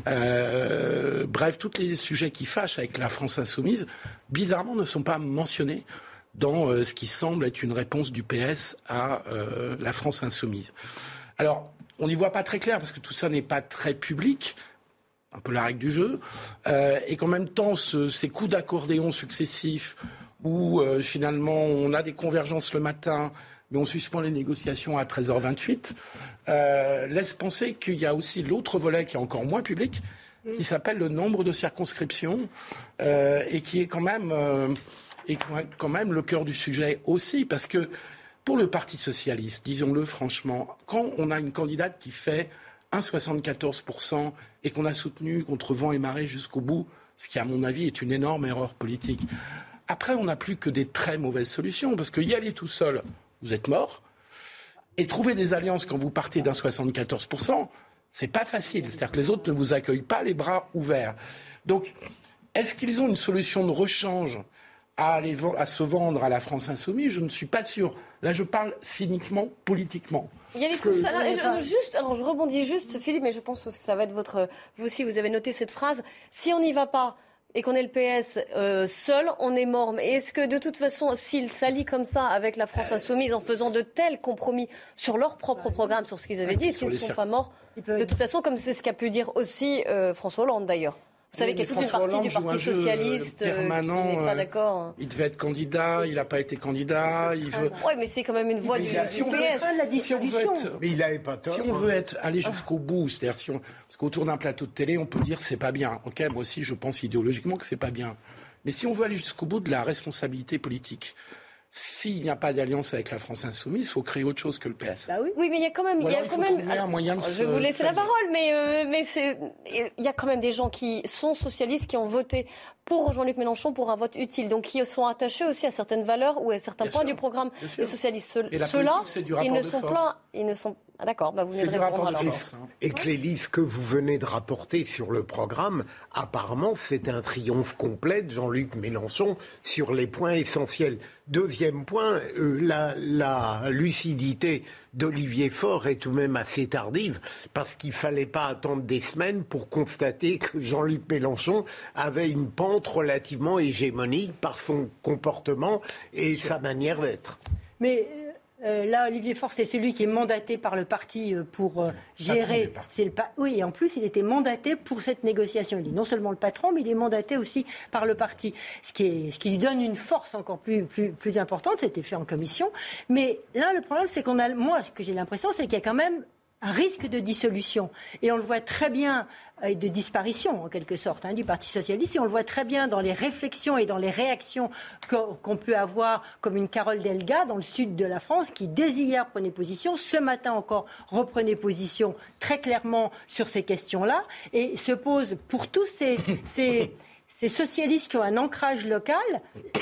bref, tous les sujets qui fâchent avec la France insoumise, bizarrement ne sont pas mentionnés dans ce qui semble être une réponse du PS à la France insoumise. Alors, on n'y voit pas très clair parce que tout ça n'est pas très public, un peu la règle du jeu, euh, et qu'en même temps, ces coups d'accordéon successifs où euh, finalement on a des convergences le matin, mais on suspend les négociations à 13h28, euh, laisse penser qu'il y a aussi l'autre volet qui est encore moins public, qui s'appelle le nombre de circonscriptions, et qui est quand même, est quand même le cœur du sujet aussi, parce que pour le Parti socialiste, disons-le franchement, quand on a une candidate qui fait 1,74% et qu'on a soutenu contre vent et marée jusqu'au bout, ce qui à mon avis est une énorme erreur politique, après on n'a plus que des très mauvaises solutions, parce que y aller tout seul, vous êtes mort, et trouver des alliances quand vous partez d'un 74%, c'est pas facile. C'est-à-dire que les autres ne vous accueillent pas les bras ouverts. Donc, est-ce qu'ils ont une solution de rechange? À, à se vendre à la France insoumise Je ne suis pas sûr. Là, je parle cyniquement, politiquement. Il y a les alors, je, juste, alors, je rebondis juste, Philippe, mais je pense que ça va être votre. Vous aussi, vous avez noté cette phrase. Si on n'y va pas et qu'on est le PS euh, seul, on est mort. Mais est-ce que de toute façon, s'ils s'allient comme ça avec la France insoumise en faisant de tels compromis sur leur propre programme, sur ce qu'ils avaient dit, s'ils ne sont pas morts, de toute façon, comme c'est ce qu'a pu dire aussi euh, François Hollande d'ailleurs. Vous savez qu'il y a toute une partie du Parti socialiste euh, permanent, qui n'est pas d'accord. Hein. Il devait être candidat, il n'a pas été candidat. Il veut... Oui, mais c'est quand même une voix du, PS. si on veut être, mais il avait pas Si on veut être, aller jusqu'au bout, c'est-à-dire si on, parce qu'autour d'un plateau de télé, on peut dire c'est pas bien. Ok, moi aussi, je pense idéologiquement que c'est pas bien. Mais si on veut aller jusqu'au bout de la responsabilité politique, s'il n'y a pas d'alliance avec la France insoumise, il faut créer autre chose que le PS. Bah oui. oui. mais il y a quand même, il y a quand même. Un moyen de je vais vous laisser la parole, mais euh, mais c'est, il y a quand même des gens qui sont socialistes qui ont voté pour Jean-Luc Mélenchon pour un vote utile, donc qui sont attachés aussi à certaines valeurs ou à certains points du programme des socialistes. Ceux-là, ils ne sont pas, ils ne sont ah d'accord, bah vous venez de répondre alors. Et Clélis, que vous venez de rapporter sur le programme, apparemment c'est un triomphe complet de Jean-Luc Mélenchon sur les points essentiels. Deuxième point, euh, la, la, lucidité d'Olivier Faure est tout de même assez tardive, parce qu'il ne fallait pas attendre des semaines pour constater que Jean-Luc Mélenchon avait une pente relativement hégémonique par son comportement et sa manière d'être. Mais euh, là, Olivier Faure, c'est celui qui est mandaté par le parti euh, pour euh, gérer. C'est le Oui, et en plus, il était mandaté pour cette négociation. Il est non seulement le patron, mais il est mandaté aussi par le parti, ce qui, est, ce qui lui donne une force encore plus, plus, plus importante. C'était fait en commission. Mais là, le problème, c'est qu'on a. Moi, ce que j'ai l'impression, c'est qu'il y a quand même un risque de dissolution. Et on le voit très bien, et de disparition en quelque sorte, hein, du Parti socialiste. Et on le voit très bien dans les réflexions et dans les réactions qu'on peut avoir, comme une Carole Delga dans le sud de la France, qui dès hier prenait position, ce matin encore reprenait position très clairement sur ces questions-là, et se pose pour tous ces ces socialistes qui ont un ancrage local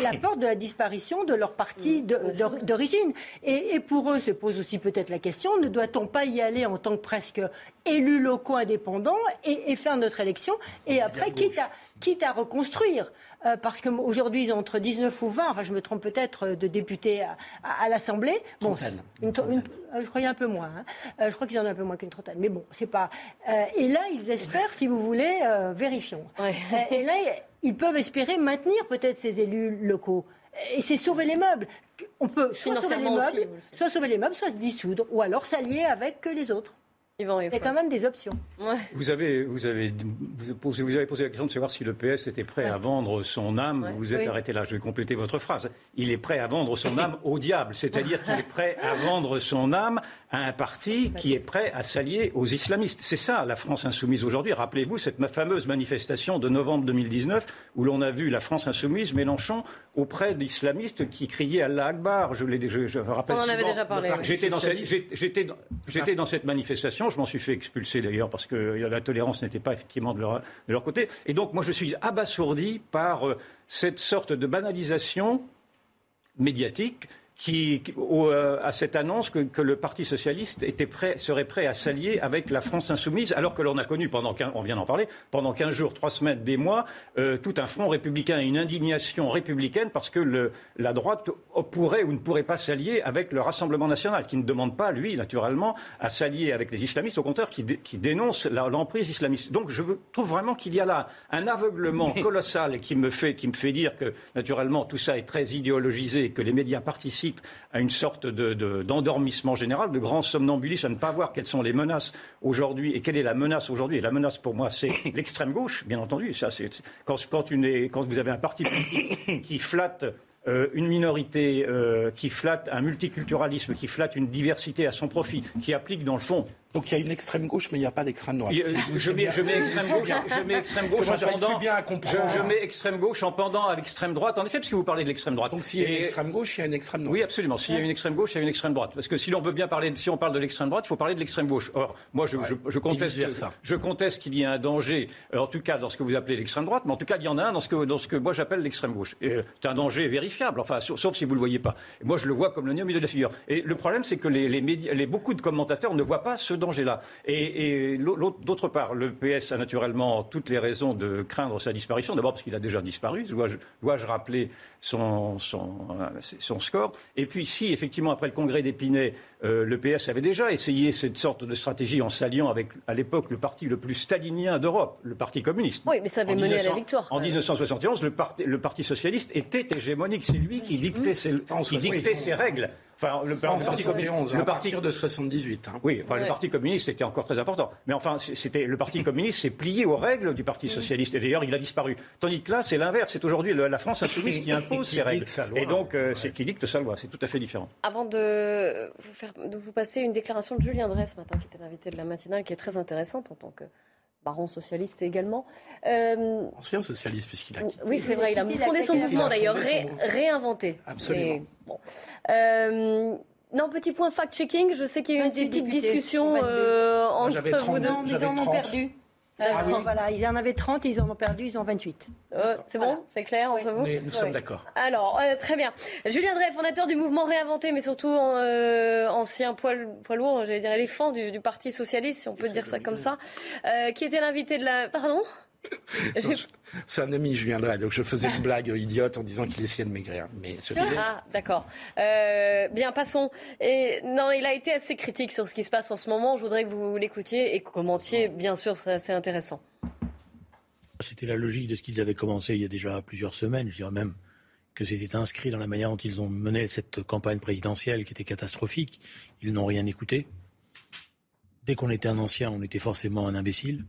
la peur de la disparition de leur parti d'origine. Et, pour eux se pose aussi peut-être la question, ne doit-on pas y aller en tant que presque élus locaux indépendants et, faire notre élection et après, quitte à, quitte à reconstruire euh, parce qu'aujourd'hui, ils ont entre 19 ou 20, enfin je me trompe peut-être, euh, de députés à, l'Assemblée. Bon, une, euh, je croyais un peu moins. Hein. je crois qu'ils en ont un peu moins qu'une trentaine. Mais bon, c'est pas. et là, ils espèrent, si vous voulez, vérifions. et là, ils peuvent espérer maintenir peut-être ces élus locaux. Et c'est sauver les meubles. On peut soit sauver les meubles, soit sauver les meubles, soit se dissoudre, ou alors s'allier avec les autres. Il y a quand même des options. Vous, avez, vous, avez, posé, vous avez posé la question de savoir si le PS était prêt à vendre son âme. Vous vous êtes arrêté là. Je vais compléter votre phrase. Il est prêt à vendre son âme au diable. C'est-à-dire qu'il est prêt à vendre son âme à un parti qui est prêt à s'allier aux islamistes. C'est ça la France insoumise aujourd'hui. Rappelez-vous cette fameuse manifestation de novembre 2019 où l'on a vu la France insoumise, Mélenchon, auprès d'islamistes qui criaient Allah Akbar. Je, je, je rappelle On en avait déjà parlé. J'étais dans, cette, dans cette manifestation. Je m'en suis fait expulser d'ailleurs parce que la tolérance n'était pas effectivement de leur, de leur, côté. Et donc moi je suis abasourdi par euh, cette sorte de banalisation médiatique qui, euh, à cette annonce que, le Parti socialiste était prêt, serait prêt à s'allier avec la France insoumise, alors que l'on a connu pendant, on vient d'en parler, pendant 15 jours, 3 semaines, des mois, euh, tout un front républicain et une indignation républicaine parce que le, la droite pourrait ou ne pourrait pas s'allier avec le Rassemblement national, qui ne demande pas, lui, naturellement, à s'allier avec les islamistes, au contraire, qui, qui dénonce l'emprise islamiste. Donc je trouve vraiment qu'il y a là un aveuglement colossal qui me fait, qui me fait dire que, naturellement, tout ça est très idéologisé, que les médias participent à une sorte d'endormissement général, de grand somnambulisme, à ne pas voir quelles sont les menaces aujourd'hui et quelle est la menace aujourd'hui. Et la menace pour moi, c'est l'extrême gauche, bien entendu. Ça, quand, quand vous avez un parti politique qui flatte euh, une minorité euh, qui flatte un multiculturalisme, qui flatte une diversité à son profit, qui applique dans le fond donc il y a une extrême gauche, mais il n'y a pas d'extrême droite. je, mets, extrême gauche, je mets extrême gauche en pendant. Bien à je, je, mets extrême gauche en pendant à l'extrême droite. En effet, puisque vous parlez de l'extrême droite. Donc s'il y a une extrême gauche, il y a une extrême droite. Oui, absolument. S'il y a une extrême gauche, il y a une extrême droite. Parce que si l'on veut bien parler, de, si on parle de l'extrême droite, il faut parler de l'extrême gauche. Or, moi, je, je conteste, je conteste qu'il y ait un danger, euh, en tout cas dans ce que vous appelez l'extrême droite, mais en tout cas il y en a un dans ce que, dans ce que moi j'appelle l'extrême gauche. Euh, c'est un danger vérifiable. Enfin, sauf, si vous le voyez pas. Et moi, je le vois comme le nez au milieu de la figure. Et le problème, c'est que les, les, les, beaucoup de commentateurs ne voient pas ce danger-là. Et et, d'autre part, le PS a naturellement toutes les raisons de craindre sa disparition. D'abord parce qu'il a déjà disparu. Dois-je rappeler son, score Et puis, si effectivement, après le congrès d'Épinay, euh, le PS avait déjà essayé cette sorte de stratégie en s'alliant avec, à l'époque, le parti le plus stalinien d'Europe, le Parti communiste. Oui, mais ça avait mené à la victoire. En 1971, le parti, le parti socialiste était hégémonique. C'est lui qui dictait, ses, qui dictait ses règles. Enfin, le, Parti communiste, le parti de 78. Hein. Oui, le Parti communiste était encore très important. Mais enfin, c'était le Parti communiste s'est plié aux règles du Parti socialiste. Et d'ailleurs, il a disparu. Tandis que là, c'est l'inverse. C'est aujourd'hui la France insoumise qui impose ses règles. Et donc, euh, c'est qui dicte sa loi. C'est tout à fait différent. Avant de vous, faire, de vous passer une déclaration de Julien Drey ce matin, qui était l'invité de la matinale, qui est très intéressante en tant que baron socialiste également. Euh, Ancien socialiste, puisqu'il a quitté. Oui, c'est vrai, il a fondé son mouvement d'ailleurs, réinventé. Absolument. Euh, non, petit point fact-checking, je sais qu'il y a eu une petite discussion euh, entre vous deux. Ils en ont perdu. Ah voilà, ils en avaient 30 et ils en ont perdu, ils ont 28. c'est bon C'est clair entre vous Nous sommes d'accord. Alors, très bien. Julien Drey, fondateur du mouvement Réinventé, mais surtout ancien poids, lourd, j'allais dire éléphant du, du, Parti Socialiste, si on peut dire ça comme ça, qui était l'invité de la... Pardon? c'est un ami, je viendrai. Donc je faisais une blague idiote en disant qu'il essayait de maigrir. Mais ah, d'accord. Euh, bien, passons. Et, non, il a été assez critique sur ce qui se passe en ce moment. Je voudrais que vous l'écoutiez et commentiez. Bien sûr, c'est assez intéressant. C'était la logique de ce qu'ils avaient commencé il y a déjà plusieurs semaines, je dirais même que c'était inscrit dans la manière dont ils ont mené cette campagne présidentielle qui était catastrophique. Ils n'ont rien écouté. Dès qu'on était un ancien, on était forcément un imbécile.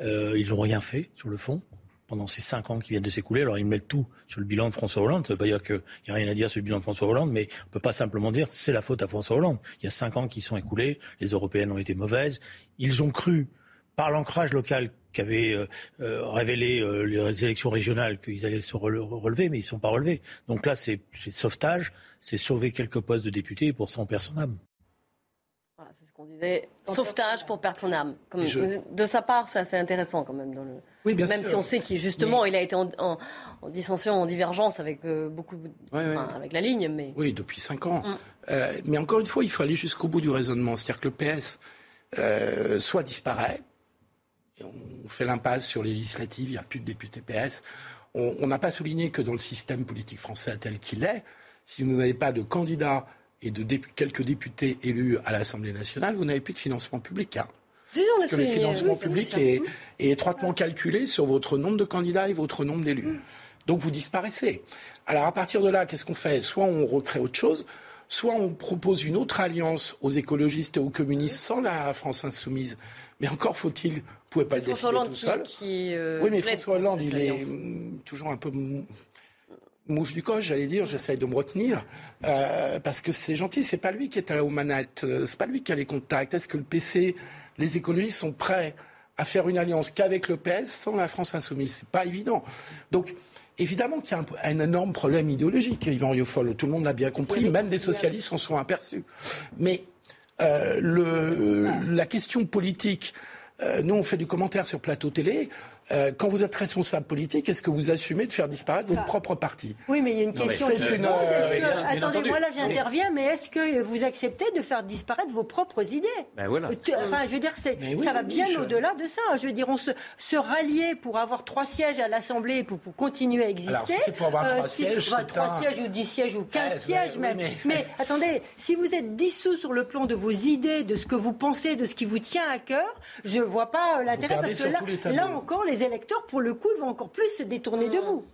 Euh, ils n'ont rien fait sur le fond pendant ces cinq ans qui viennent de s'écouler. Alors ils mettent tout sur le bilan de François Hollande. Ça veut pas dire qu'il n'y a rien à dire sur le bilan de François Hollande, mais on peut pas simplement dire c'est la faute à François Hollande. Il y a cinq ans qui sont écoulés, les européennes ont été mauvaises. Ils ont cru, par l'ancrage local qu'avaient euh, euh, révélé les élections régionales qu'ils allaient se relever, mais ils ne sont pas relevés. Donc là, c'est sauvetage, c'est sauver quelques postes de députés pour 100 personnes qu'on disait. Sauvetage pour perdre son âme. De sa part, c'est assez intéressant quand même. Dans le... Oui, bien même si on sait qu'il justement, il a été en, dissension, en divergence avec beaucoup, avec la ligne, mais oui, depuis cinq ans. Mm. mais encore une fois, il faut aller jusqu'au bout du raisonnement, c'est-à-dire que le PS soit disparaît, on fait l'impasse sur les législatives, il n'y a plus de députés PS. On n'a pas souligné que dans le système politique français tel qu'il est, si vous n'avez pas de candidats et de quelques députés élus à l'Assemblée nationale, vous n'avez plus de financement public. Hein. Parce que le financement public est, étroitement calculé sur votre nombre de candidats et votre nombre d'élus. Donc vous disparaissez. Alors à partir de là, qu'est-ce qu'on fait? Soit on recrée autre chose, soit on propose une autre alliance aux écologistes et aux communistes sans la France insoumise. Mais encore faut-il, vous ne pouvez pas le décider tout seul. Euh, oui, mais François Hollande, il est toujours un peu mouche du coche, j'allais dire, j'essaye de me retenir, euh, parce que c'est gentil, c'est pas lui qui est aux manettes, euh, c'est pas lui qui a les contacts. Est-ce que le PC, les écologistes sont prêts à faire une alliance qu'avec le PS sans la France insoumise? C'est pas évident. Donc, évidemment qu'il y a un, énorme problème idéologique, Yvan Rioufol, tout le monde l'a bien compris, même des socialistes en sont aperçus. Mais euh, le, la question politique, euh, nous on fait du commentaire sur plateau télé, euh, quand vous êtes responsable politique, est-ce que vous assumez de faire disparaître votre propre parti? Oui, mais il y a une question qui une... Euh, attendez, moi là j'interviens, mais est-ce que vous acceptez de faire disparaître vos propres idées? Ben voilà. Enfin, je veux dire, ça va bien au-delà de ça. Je veux dire, on se, se rallier pour avoir trois sièges à l'Assemblée pour, pour continuer à exister. Alors, si c'est pour avoir trois euh, sièges, trois sièges ou dix sièges ou quinze sièges même. Mais... attendez, si vous êtes dissous sur le plan de vos idées, de ce que vous pensez, de ce qui vous tient à cœur, je ne vois pas l'intérêt parce que là, là encore, les électeurs, pour le coup, vont encore plus se détourner de vous.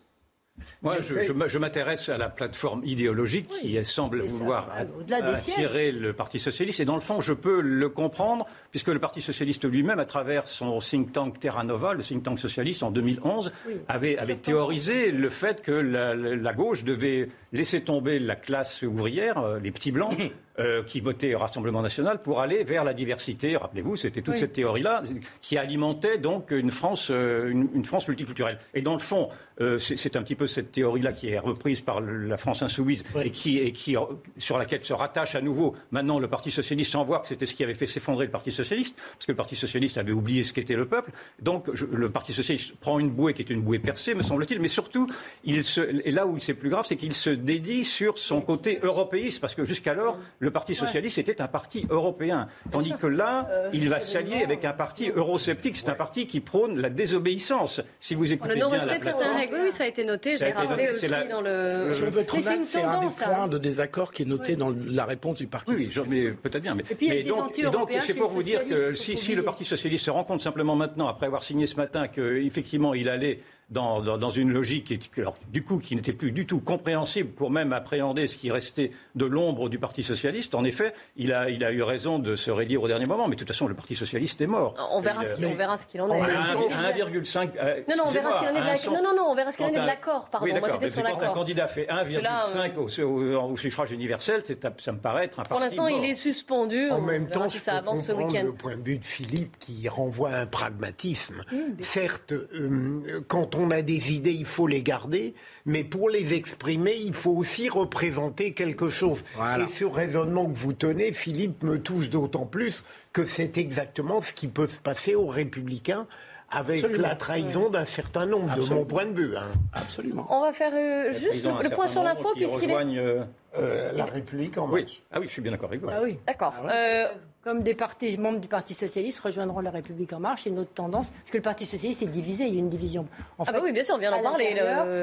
Moi, je, m'intéresse à la plateforme idéologique qui semble vouloir attirer le Parti socialiste. Et dans le fond, je peux le comprendre, puisque le Parti socialiste lui-même, à travers son think tank Terra Nova, le think tank socialiste en 2011, avait, théorisé le fait que la, gauche devait laisser tomber la classe ouvrière, euh, les petits blancs, Euh, qui votaient au Rassemblement national pour aller vers la diversité. Rappelez-vous, c'était toute cette théorie-là qui alimentait donc une France, euh, une, France multiculturelle. Et dans le fond, euh, c'est un petit peu cette théorie-là qui est reprise par la France insoumise et, qui, et qui, sur laquelle se rattache à nouveau maintenant le Parti socialiste sans voir que c'était ce qui avait fait s'effondrer le Parti socialiste, parce que le Parti socialiste avait oublié ce qu'était le peuple. Donc le Parti socialiste prend une bouée qui est une bouée percée, me semble-t-il, mais surtout, il se, et là où c'est plus grave, c'est qu'il se dédie sur son côté européiste, parce que jusqu'alors, le Parti socialiste était un parti européen. Tandis que là, euh, il va s'allier avec un parti eurosceptique. C'est un parti qui prône la désobéissance. Si vous écoutez bien la plateforme... Oui, ça a été noté. Je aussi dans le... Si on veut être honnête, c'est un des points de désaccord qui est noté dans la réponse du Parti socialiste. Oui, peut-être bien. Mais, et donc, c'est pour vous dire que si, si le Parti socialiste se rend compte simplement maintenant, après avoir signé ce matin, qu'effectivement il allait dans, une logique qui, du coup, qui n'était plus du tout compréhensible pour même appréhender ce qui restait de l'ombre du Parti socialiste. En effet, il a, il a eu raison de se rédire au dernier moment, mais de toute façon, le Parti socialiste est mort. On verra, ce, qu'il, on verra ce qu'il en est. 1,5. Euh, non, non, on verra ce qu'il en est de non, non, non, on verra ce qu'il en est de l'accord. Pardon, oui, moi j'étais sur l'accord. Quand un candidat fait 1,5 au, au, suffrage universel, ça me paraît être un Pour l'instant, il est suspendu. En même temps, si ça avance ce week-end. le point de vue de Philippe qui renvoie à un pragmatisme. Certes, euh, quand on a des idées il faut les garder, mais pour les exprimer, il faut aussi représenter quelque chose. Et ce raisonnement que vous tenez, Philippe, me touche d'autant plus que c'est exactement ce qui peut se passer aux républicains avec la trahison d'un certain nombre, de mon point de vue. Hein. Absolument. On va faire euh, juste le, point sur l'info, puisqu'il est... Euh, euh, la République en marche. Ah oui, je suis bien d'accord avec vous. Ah oui. D'accord. Ah comme des partis, membres du Parti socialiste rejoindront la République en marche, c'est une autre tendance, parce que le Parti socialiste est divisé, il y a une division. En ah bah oui, bien sûr, on vient d'en parler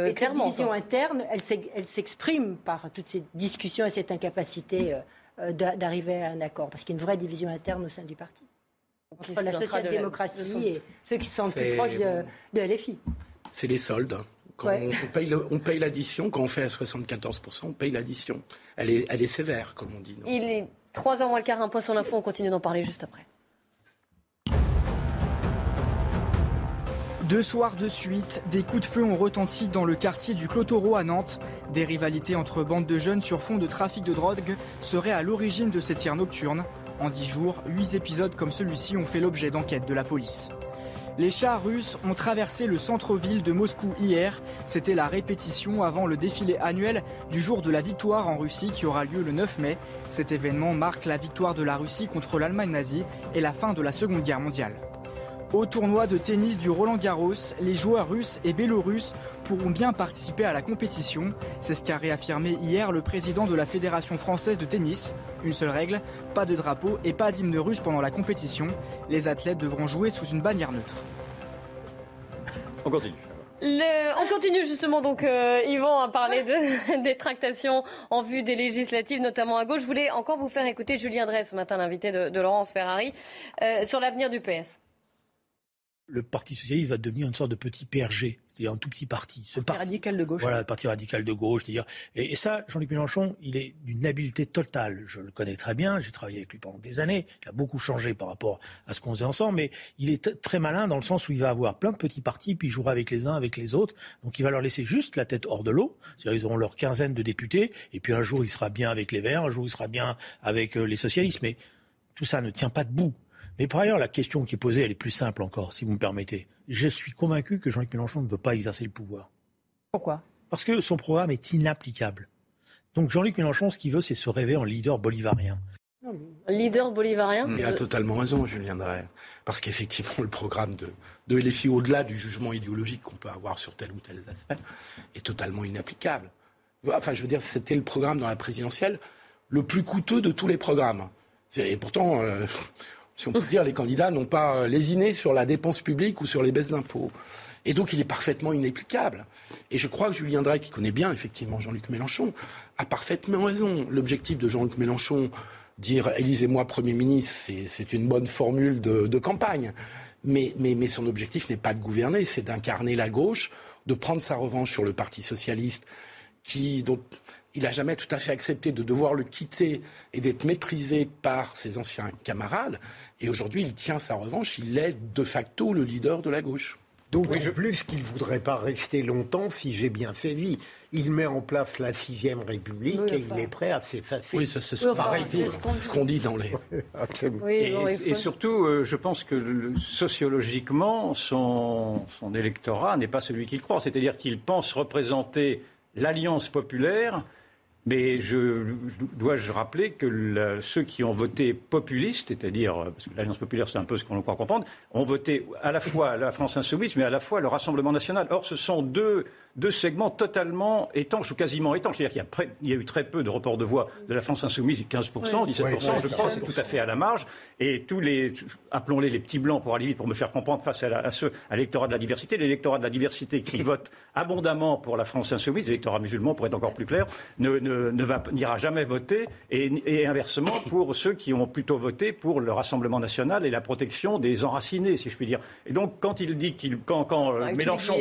et clairement. Cette division interne, elle s'exprime par toutes ces discussions et cette incapacité d'arriver à un accord, parce qu'il y a une vraie division interne au sein du parti entre la social-démocratie et ceux qui sont plus proches de, de LFI. C'est les soldes. Quand on, paye on paye l'addition, quand on fait à 74%, on paye l'addition. Elle est, elle est sévère, comme on dit. Il est 3h moins le quart, un point sur l'info, on continue d'en parler juste après. Deux soirs de suite, des coups de feu ont retenti dans le quartier du Clotoro à Nantes. Des rivalités entre bandes de jeunes sur fond de trafic de drogue seraient à l'origine de ces tirs nocturnes. En dix jours, huit épisodes comme celui-ci ont fait l'objet d'enquêtes de la police. Les chars russes ont traversé le centre-ville de Moscou hier. C'était la répétition avant le défilé annuel du jour de la victoire en Russie qui aura lieu le 9 mai. Cet événement marque la victoire de la Russie contre l'Allemagne nazie et la fin de la Seconde Guerre mondiale. Au tournoi de tennis du Roland Garros, les joueurs russes et bélarusses pourront bien participer à la compétition. C'est ce qu'a réaffirmé hier le président de la Fédération française de tennis. Une seule règle, pas de drapeau et pas d'hymne russe pendant la compétition. Les athlètes devront jouer sous une bannière neutre. On continue. on continue justement donc euh, Yvan à parler de, des tractations en vue des législatives, notamment à gauche. Je voulais encore vous faire écouter Julien Drey ce matin, l'invité de, Laurence Ferrari, euh, sur l'avenir du PS le Parti socialiste va devenir une sorte de petit PRG, c'est-à-dire un tout petit parti. Ce parti radical de gauche. Voilà, le parti radical de gauche, c'est-à-dire. Et, ça, Jean-Luc Mélenchon, il est d'une habileté totale. Je le connais très bien, j'ai travaillé avec lui pendant des années. Il a beaucoup changé par rapport à ce qu'on faisait ensemble, mais il est très malin dans le sens où il va avoir plein de petits partis, puis il jouera avec les uns, avec les autres. Donc il va leur laisser juste la tête hors de l'eau. C'est-à-dire ils auront leur quinzaine de députés, et puis un jour il sera bien avec les Verts, un jour il sera bien avec euh, les socialistes. Mais tout ça ne tient pas debout. Mais par ailleurs, la question qui est posée, elle est plus simple encore, si vous me permettez. Je suis convaincu que Jean-Luc Mélenchon ne veut pas exercer le pouvoir. Pourquoi? Parce que son programme est inapplicable. Donc Jean-Luc Mélenchon, ce qu'il veut, c'est se rêver en leader bolivarien. Leader bolivarien? Il a totalement raison, Julien Drey. Parce qu'effectivement, le programme de, de LFI, au-delà du jugement idéologique qu'on peut avoir sur tel ou tel aspect, est totalement inapplicable. Enfin, je veux dire, c'était le programme dans la présidentielle le plus coûteux de tous les programmes. Et pourtant, euh, si on peut dire, les candidats n'ont pas euh, lésiné sur la dépense publique ou sur les baisses d'impôts. Et donc, il est parfaitement inapplicable. Et je crois que Julien Drey, qui connaît bien effectivement Jean-Luc Mélenchon, a parfaitement raison. L'objectif de Jean-Luc Mélenchon, dire élisez-moi Premier ministre, c'est une bonne formule de, campagne. Mais, son objectif n'est pas de gouverner, c'est d'incarner la gauche, de prendre sa revanche sur le Parti socialiste, qui, il n'a jamais tout à fait accepté de devoir le quitter et d'être méprisé par ses anciens camarades. Et aujourd'hui, il tient sa revanche. Il est de facto le leader de la gauche. Donc, en plus qu'il ne voudrait pas rester longtemps, si j'ai bien fait vie. Il met en place la sixième République et il est prêt à s'effacer. Oui, c'est ce qu'on dit dans les. et, surtout, euh, je pense que sociologiquement, son, son électorat n'est pas celui qu'il croit. C'est-à-dire qu'il pense représenter l'alliance populaire mais je, dois-je rappeler que ceux qui ont voté populiste, c'est-à-dire, euh, parce que l'Alliance populaire, c'est un peu ce qu'on croit comprendre, ont voté à la fois la France insoumise, mais à la fois le Rassemblement national. Or, ce sont deux deux segments totalement étanches ou quasiment étanches. C'est-à-dire qu'il y, a eu très peu de reports de voix de la France insoumise, 15%, 17%, je crois, c'est tout à fait à la marge. Et tous les, appelons-les les petits blancs pour aller pour me faire comprendre face à, ceux, à l'électorat de la diversité, l'électorat de la diversité qui vote abondamment pour la France insoumise, l'électorat musulman pour être encore plus clair, ne, n'ira jamais voter et, inversement pour ceux qui ont plutôt voté pour le Rassemblement national et la protection des enracinés, si je puis dire. Et donc, quand il dit qu'il, quand, quand euh, Mélenchon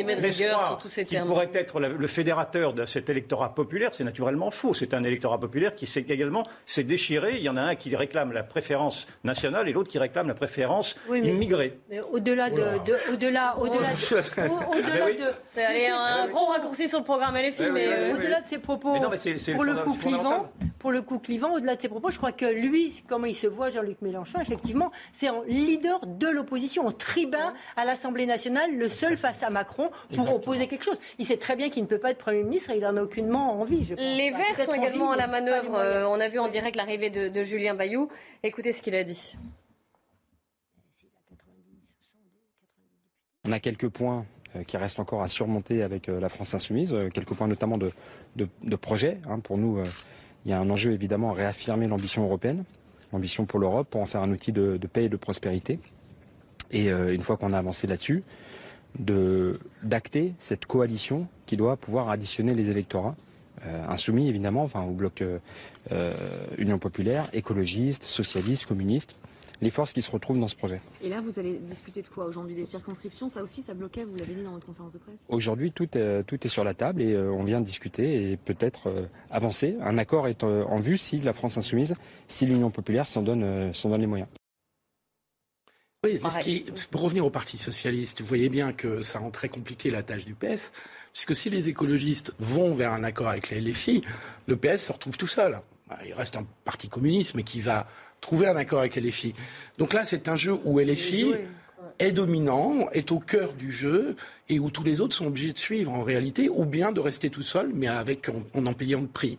qu'il pourrait être le fédérateur de cet électorat populaire, c'est naturellement faux. C'est un électorat populaire qui s'est également s'est déchiré. Il y en a un qui réclame la préférence nationale et l'autre qui réclame la préférence immigrée. au-delà de, au-delà, au-delà, au-delà de, c'est un gros raccourci sur le programme LFI, mais euh, au-delà de ses propos, pour le coup clivant, pour le coup clivant, au-delà de ses propos, je crois que lui, comment il se voit, Jean-Luc Mélenchon, effectivement, c'est un leader de l'opposition, en tribun à l'Assemblée nationale, le seul face à Macron pour opposer quelque chose. Il sait très bien qu'il ne peut pas être Premier ministre et il en a aucunement envie. Je Les Verts sont également à la manœuvre. Euh, on a vu en direct l'arrivée de, Julien Bayou. Écoutez ce qu'il a dit. On a quelques points euh, qui restent encore à surmonter avec euh, la France insoumise, quelques points notamment de, de, projet. Hein. Pour nous, il y a un enjeu évidemment à réaffirmer l'ambition européenne, l'ambition pour l'Europe, pour en faire un outil de, paix et de prospérité. Et une fois qu'on a avancé là-dessus, d'acter cette coalition qui doit pouvoir additionner les électorats. Euh, insoumis évidemment, enfin au bloc euh, euh, Union populaire, écologistes, socialistes, communistes, les forces qui se retrouvent dans ce projet. Et là, vous allez discuter de quoi aujourd'hui? Des circonscriptions? Ça aussi, ça bloquait, vous l'avez dit dans votre conférence de presse? Aujourd'hui, tout est, tout est sur la table et on vient discuter et peut-être avancer. Un accord est en vue si la France insoumise, si l'Union populaire s'en donne, s'en donne les moyens. Oui, mais qui, pour revenir au Parti socialiste, vous voyez bien que ça rend très compliqué la tâche du PS, puisque si les écologistes vont vers un accord avec les LFI, le PS se retrouve tout seul. Bah, il reste un parti communiste, mais qui va trouver un accord avec LFI. Donc là, c'est un jeu où LFI est dominant, est au cœur du jeu, et où tous les autres sont obligés de suivre en réalité, ou bien de rester tout seul, mais avec en, en payant le prix.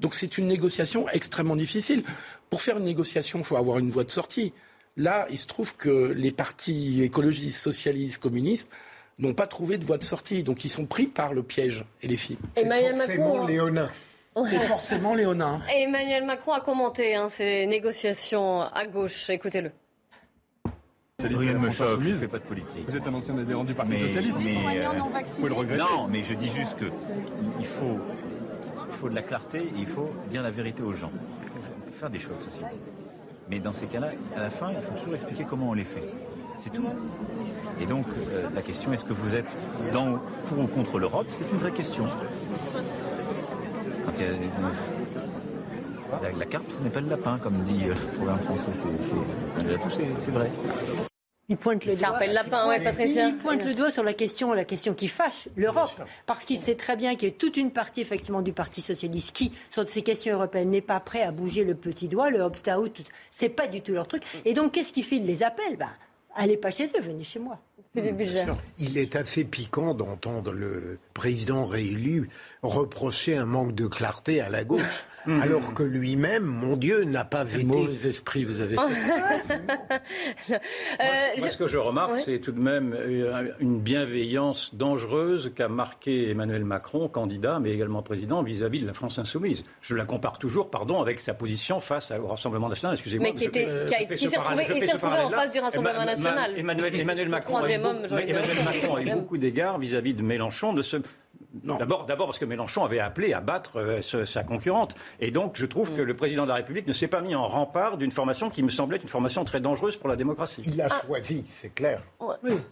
Donc c'est une négociation extrêmement difficile. Pour faire une négociation, il faut avoir une voie de sortie. Là, il se trouve que les partis écologistes, socialistes, communistes n'ont pas trouvé de voie de sortie. Donc ils sont pris par le piège et les filles. C'est forcément léonin. C'est forcément léonin. Emmanuel Macron a commenté hein, ces négociations à gauche. Écoutez-le. Rien ne me choque, je ne fais pas de politique. Vous êtes un ancien adhérent du Parti Socialiste mais, euh, vous le regretter. Non, mais je dis juste qu'il faut, il faut de la clarté et il faut dire la vérité aux gens. Il faut faire des choix de société. Mais dans ces cas-là, à la fin, il faut toujours expliquer comment on les fait. C'est tout. Et donc, euh, la question, est-ce que vous êtes dans, pour ou contre l'Europe C'est une vraie question. La, carte, ce n'est pas le lapin, comme dit euh, le programme français. C'est vrai. Il pointe le doigt. lapin, ouais, Patricia. Il pointe le doigt sur la question, la question qui fâche l'Europe, parce qu'il sait très bien qu'il y a toute une partie effectivement du Parti socialiste qui, sur ces questions européennes, n'est pas prêt à bouger le petit doigt, le opt-out, c'est pas du tout leur truc. Et donc, qu'est-ce qui fait les appels ben, Allez pas chez eux, venez chez moi. Il est assez piquant d'entendre le président réélu reprocher un manque de clarté à la gauche, mhm. alors que lui-même, mon Dieu, n'a pas vécu. Mauvais esprit, vous avez. euh, moi, ce que je remarque, c'est tout de même euh, une bienveillance dangereuse qu'a marqué Emmanuel Macron, candidat, mais également président, vis-à-vis de la France insoumise. Je la compare toujours, pardon, avec sa position face au Rassemblement national. Excusez-moi. Mais qui, s'est retrouvé, en face du Rassemblement national. Emmanuel, Macron, Emmanuel Macron a eu beaucoup d'égards vis-à-vis de Mélenchon, de ce D'abord, parce que Mélenchon avait appelé à battre euh, sa concurrente. Et donc, je trouve que mm. le président de la République ne s'est pas mis en rempart d'une formation qui me semblait une formation très dangereuse pour la démocratie. Il a choisi, c'est clair.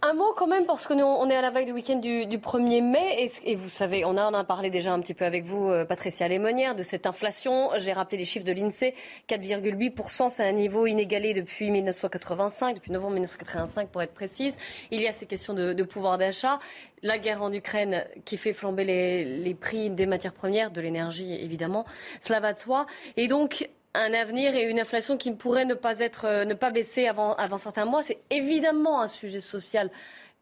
Un mot quand même, parce que nous, on est à la veille du week-end du, 1er mai. Et, vous savez, on en a parlé déjà un petit peu avec vous, euh, Patricia Lémonière, de cette inflation. J'ai rappelé les chiffres de l'INSEE. 4,8%, c'est un niveau inégalé depuis 1985, depuis novembre 1985 pour être précise. Il y a ces questions de, de pouvoir d'achat la guerre en Ukraine qui fait flamber les, prix des matières premières, de l'énergie évidemment, cela va de soi. Et donc, un avenir et une inflation qui pourrait ne pas, être, euh, ne pas baisser avant, avant certains mois, c'est évidemment un sujet social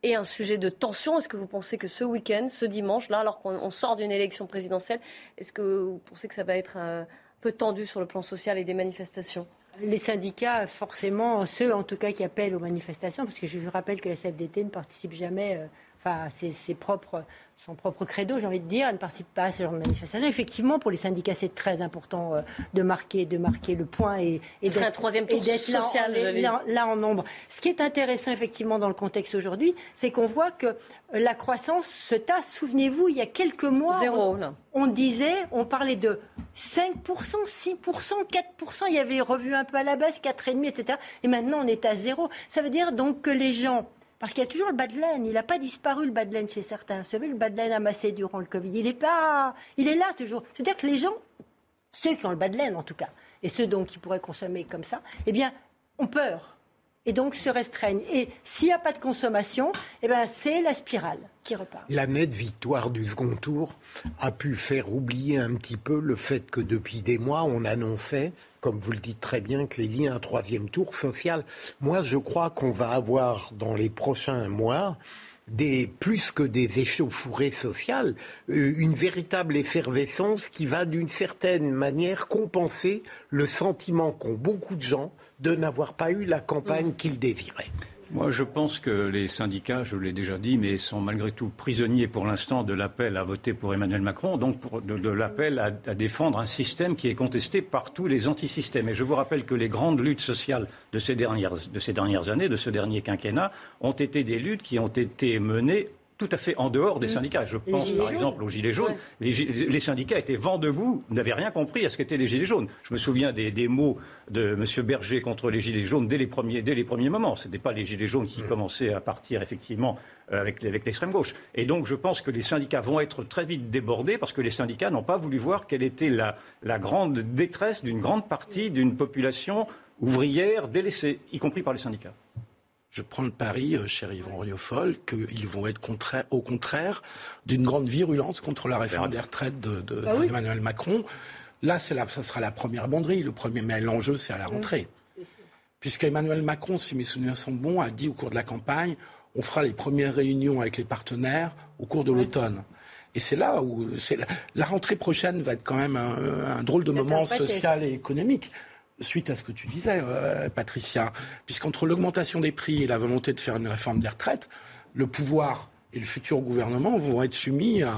et un sujet de tension. Est-ce que vous pensez que ce week-end, ce dimanche, là, alors qu'on sort d'une élection présidentielle, est-ce que vous pensez que ça va être un peu tendu sur le plan social et des manifestations? Les syndicats, forcément, ceux en tout cas qui appellent aux manifestations, parce que je vous rappelle que la CFDT ne participe jamais euh, enfin, ses, propres, son propre credo, j'ai envie de dire, elle ne participe pas à ce genre de manifestation. Effectivement, pour les syndicats, c'est très important euh, de, marquer, de marquer le point et, et d'être un troisième tour social, là, là, en nombre. Ce qui est intéressant, effectivement, dans le contexte aujourd'hui, c'est qu'on voit que la croissance se tasse. Souvenez-vous, il y a quelques mois, Zéro, on, disait, on parlait de 5%, 6%, 4%. Il y avait revu un peu à la baisse, 4,5%, etc. Et maintenant, on est à zéro. Ça veut dire donc que les gens parce qu'il y a toujours le bas de laine. Il n'a pas disparu le bas de laine chez certains. Vous savez, le bas de laine amassé durant le Covid. Il est pas, il est là toujours. C'est-à-dire que les gens, ceux qui ont le bas de laine en tout cas, et ceux donc qui pourraient consommer comme ça, eh bien, ont peur et donc se restreignent. Et s'il n'y a pas de consommation, eh ben, c'est la spirale qui repart. La nette victoire du second tour a pu faire oublier un petit peu le fait que depuis des mois, on annonçait comme vous le dites très bien, a un troisième tour social. Moi, je crois qu'on va avoir dans les prochains mois des, plus que des échauffourées sociales, euh, une véritable effervescence qui va d'une certaine manière compenser le sentiment qu'ont beaucoup de gens de n'avoir pas eu la campagne mmh. qu'ils désiraient. Moi, je pense que les syndicats, je l'ai déjà dit, mais sont malgré tout prisonniers pour l'instant de l'appel à voter pour Emmanuel Macron, donc de, l'appel à, défendre un système qui est contesté par tous les antisystèmes. Et je vous rappelle que les grandes luttes sociales de ces dernières, de ces dernières années, de ce dernier quinquennat, ont été des luttes qui ont été menées tout à fait en dehors des syndicats. Je pense par exemple aux Gilets jaunes. Les, syndicats étaient vent debout, n'avaient rien compris à ce qu'étaient les Gilets jaunes. Je me souviens des, mots de M. Berger contre les Gilets jaunes dès les premiers, dès les premiers moments. Ce n'étaient pas les Gilets jaunes qui commençaient à partir effectivement euh, avec, l'extrême gauche. Et donc je pense que les syndicats vont être très vite débordés parce que les syndicats n'ont pas voulu voir quelle était la, la grande détresse d'une grande partie d'une population ouvrière délaissée, y compris par les syndicats. Je prends le pari, euh, cher Yvan Riofol, qu'ils vont être au contraire d'une grande virulence contre la réforme des retraites d'Emmanuel de, ah Macron. Là, ça sera la première banderie. Le premier, mais l'enjeu, c'est à la rentrée. Puisque Emmanuel Macron, si mes souvenirs sont bons, a dit au cours de la campagne, on fera les premières réunions avec les partenaires au cours de l'automne. Et c'est là où la, rentrée prochaine va être quand même un drôle de moment social et économique suite à ce que tu disais, euh, Patricia, puisqu'entre l'augmentation des prix et la volonté de faire une réforme des retraites, le pouvoir et le futur gouvernement vont être soumis à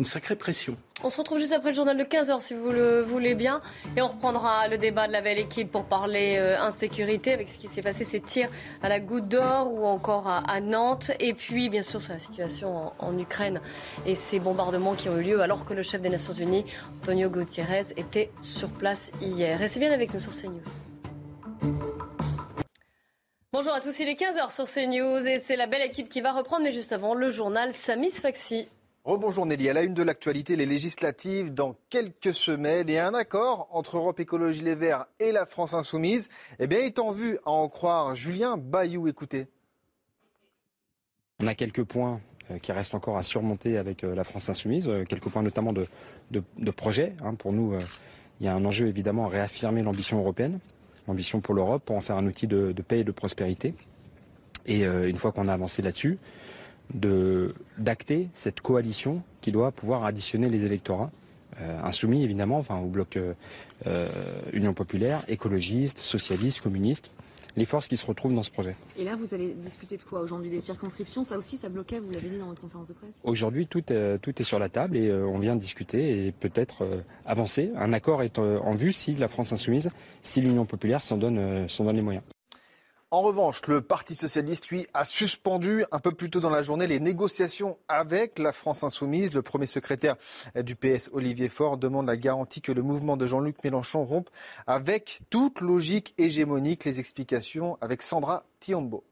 une sacrée pression. On se retrouve juste après le journal de 15h si vous le voulez bien. Et on reprendra le débat de la belle équipe pour parler euh, insécurité avec ce qui s'est passé, ces tirs à la goutte d'or ou encore à, Nantes. Et puis, bien sûr, sur la situation en, Ukraine et ces bombardements qui ont eu lieu alors que le chef des Nations Unies, Antonio Gutiérrez, était sur place hier. Restez bien avec nous sur CNews. Bonjour à tous, il est 15h sur CNews et c'est la belle équipe qui va reprendre, mais juste avant, le journal Samis Faxi. Rebonjour Nelly, à la une de l'actualité, les législatives dans quelques semaines et un accord entre Europe Écologie Les Verts et la France Insoumise eh bien, est en vue, à en croire Julien Bayou. Écoutez. On a quelques points euh, qui restent encore à surmonter avec euh, la France Insoumise, euh, quelques points notamment de, projets. Hein. Pour nous, il y a un enjeu évidemment à réaffirmer l'ambition européenne ambition pour l'Europe, pour en faire un outil de, paix et de prospérité. Et une fois qu'on a avancé là-dessus, d'acter cette coalition qui doit pouvoir additionner les électorats euh, insoumis évidemment, enfin au bloc euh, Union populaire, écologistes, socialistes, communistes, les forces qui se retrouvent dans ce projet. Et là, vous allez discuter de quoi aujourd'hui? Des circonscriptions? Ça aussi, ça bloquait, vous l'avez dit dans votre conférence de presse? Aujourd'hui, tout, tout, est sur la table et euh, on vient discuter et peut-être euh, avancer. Un accord est euh, en vue si la France insoumise, si l'Union populaire s'en donne, donne les moyens. En revanche, le Parti socialiste, lui, a suspendu un peu plus tôt dans la journée les négociations avec la France insoumise. Le premier secrétaire du PS, Olivier Faure, demande la garantie que le mouvement de Jean-Luc Mélenchon rompe avec toute logique hégémonique. Les explications avec Sandra Tiombo.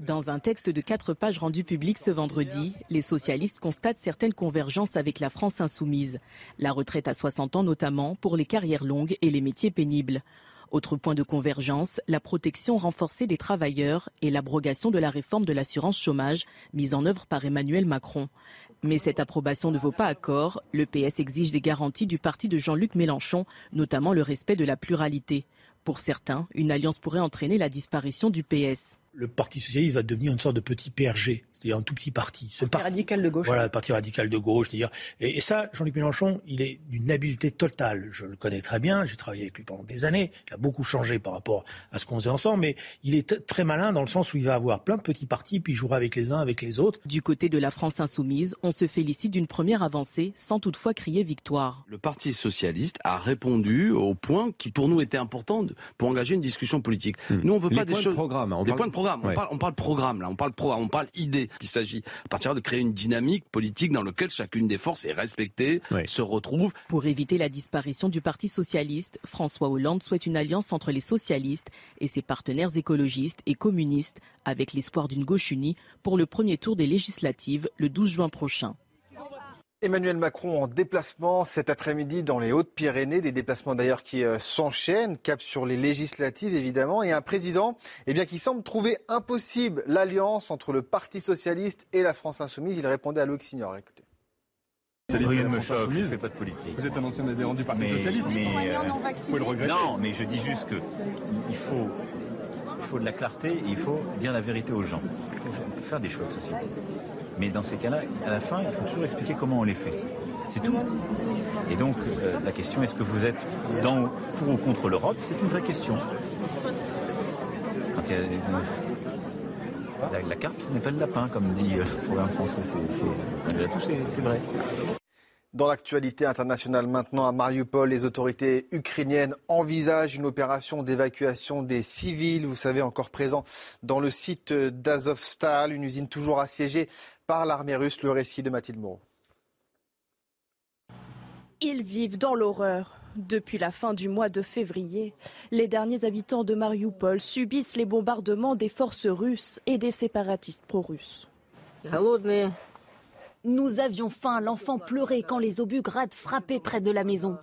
Dans un texte de quatre pages rendu public ce vendredi, les socialistes constatent certaines convergences avec la France insoumise. La retraite à 60 ans notamment pour les carrières longues et les métiers pénibles. Autre point de convergence, la protection renforcée des travailleurs et l'abrogation de la réforme de l'assurance chômage mise en œuvre par Emmanuel Macron. Mais cette approbation ne vaut pas accord. Le PS exige des garanties du parti de Jean-Luc Mélenchon, notamment le respect de la pluralité. Pour certains, une alliance pourrait entraîner la disparition du PS. Le Parti socialiste va devenir une sorte de petit PRG c'est-à-dire un tout petit parti. Ce parti, radical de gauche. Voilà, le parti radical de gauche, c'est-à-dire. Et, ça, Jean-Luc Mélenchon, il est d'une habileté totale. Je le connais très bien, j'ai travaillé avec lui pendant des années. Il a beaucoup changé par rapport à ce qu'on faisait ensemble, mais il est très malin dans le sens où il va avoir plein de petits partis, puis il jouera avec les uns, avec les autres. Du côté de la France insoumise, on se félicite d'une première avancée, sans toutefois crier victoire. Le Parti socialiste a répondu aux points qui, pour nous, étaient importants pour engager une discussion politique. Hmm. Nous, on veut les pas des choses. De programme, on les points de programme. On, parle, on parle programme là, on parle programme, on parle idée. Il s'agit à partir de créer une dynamique politique dans laquelle chacune des forces est respectée, se retrouve. Pour éviter la disparition du Parti socialiste, François Hollande souhaite une alliance entre les socialistes et ses partenaires écologistes et communistes, avec l'espoir d'une gauche unie pour le premier tour des législatives le 12 juin prochain. Emmanuel Macron en déplacement cet après-midi dans les Hautes-Pyrénées, des déplacements d'ailleurs qui euh, s'enchaînent, cap sur les législatives évidemment, et un président eh bien, qui semble trouver impossible l'alliance entre le Parti socialiste et la France insoumise. Il répondait à Loïc Signor. Écoutez. Rien ne me choque, je ne fais pas de politique. Vous êtes un ancien adhérent du Parti socialiste mais, euh, vous pouvez le regretter. Non, mais je dis juste qu'il faut, il faut de la clarté et il faut dire la vérité aux gens. Il faut faire des choix de société. Mais dans ces cas-là, à la fin, il faut toujours expliquer comment on les fait. C'est tout. Et donc, euh, la question, est-ce que vous êtes pour ou contre l'Europe C'est une vraie question. Quand il y a, la, carte, ce n'est pas le lapin, comme dit euh, le programme français. C'est vrai. Dans l'actualité internationale maintenant, à Mariupol, les autorités ukrainiennes envisagent une opération d'évacuation des civils, vous savez, encore présents dans le site d'Azovstal, une usine toujours assiégée par l'armée russe. Le récit de Mathilde Moreau. Ils vivent dans l'horreur. Depuis la fin du mois de février, les derniers habitants de Mariupol subissent les bombardements des forces russes et des séparatistes pro-russes. Nous avions faim, l'enfant pleurait quand les obus grades frappaient près de la maison.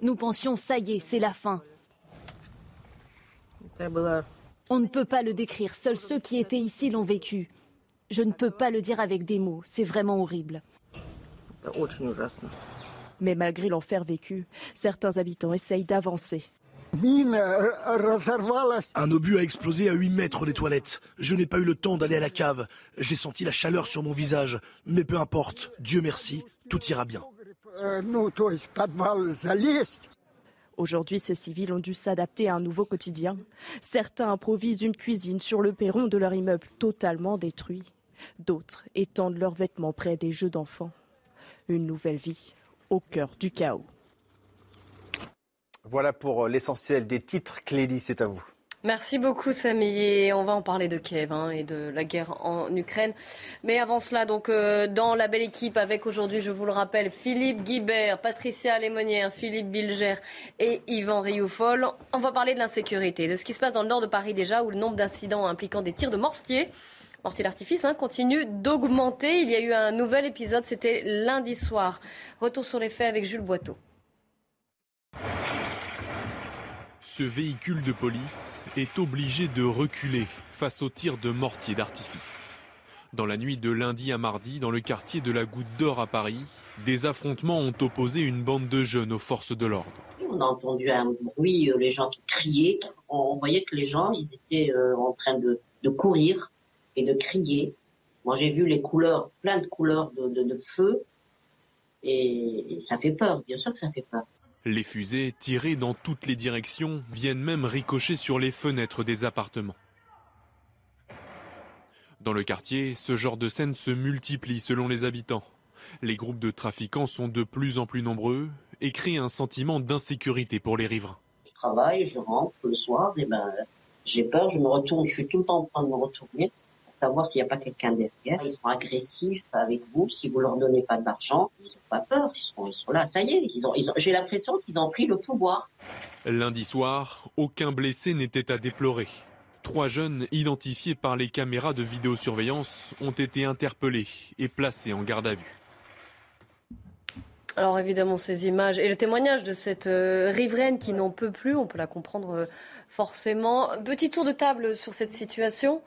Nous pensions, ça y est, c'est la fin. On ne peut pas le décrire, seuls ceux qui étaient ici l'ont vécu. Je ne peux pas le dire avec des mots, c'est vraiment horrible. Mais malgré l'enfer vécu, certains habitants essayent d'avancer. Un obus a explosé à 8 mètres des toilettes. Je n'ai pas eu le temps d'aller à la cave. J'ai senti la chaleur sur mon visage. Mais peu importe, Dieu merci, tout ira bien. Aujourd'hui, ces civils ont dû s'adapter à un nouveau quotidien. Certains improvisent une cuisine sur le perron de leur immeuble totalement détruit. D'autres étendent leurs vêtements près des jeux d'enfants. Une nouvelle vie au cœur du chaos. Voilà pour l'essentiel des titres. Clélie, c'est à vous. Merci beaucoup Samy on va en parler de Kiev hein, et de la guerre en Ukraine. Mais avant cela, donc euh, dans la belle équipe avec aujourd'hui, je vous le rappelle, Philippe Guibert, Patricia Lémonière, Philippe Bilger et Yvan Rioufol. On va parler de l'insécurité, de ce qui se passe dans le nord de Paris déjà, où le nombre d'incidents impliquant des tirs de mortier mortier d'artifice hein, continue d'augmenter. Il y a eu un nouvel épisode, c'était lundi soir. Retour sur les faits avec Jules Boiteau. Ce véhicule de police est obligé de reculer face aux tirs de mortier d'artifice. Dans la nuit de lundi à mardi, dans le quartier de la Goutte d'Or à Paris, des affrontements ont opposé une bande de jeunes aux forces de l'ordre. On a entendu un bruit, euh, les gens qui criaient. On voyait que les gens, étaient euh, en train de, courir et de crier. Moi, j'ai vu les couleurs, plein de couleurs de, feu, et ça fait peur, bien sûr que ça fait peur. Les fusées, tirées dans toutes les directions, viennent même ricocher sur les fenêtres des appartements. Dans le quartier, ce genre de scène se multiplie selon les habitants. Les groupes de trafiquants sont de plus en plus nombreux et créent un sentiment d'insécurité pour les riverains. Je travaille, je rentre le soir, et ben, j'ai peur, je me retourne, je suis tout le temps en train de me retourner savoir qu'il n'y a pas quelqu'un derrière. Ils sont agressifs avec vous. Si vous leur donnez pas d'argent, ils n'ont pas peur. Ils sont, là, ça y est. j'ai l'impression qu'ils ont pris le pouvoir. Lundi soir, aucun blessé n'était à déplorer. Trois jeunes identifiés par les caméras de vidéosurveillance ont été interpellés et placés en garde à vue. Alors évidemment, ces images et le témoignage de cette euh, riveraine qui n'en peut plus, on peut la comprendre euh, forcément. Petit tour de table sur cette situation.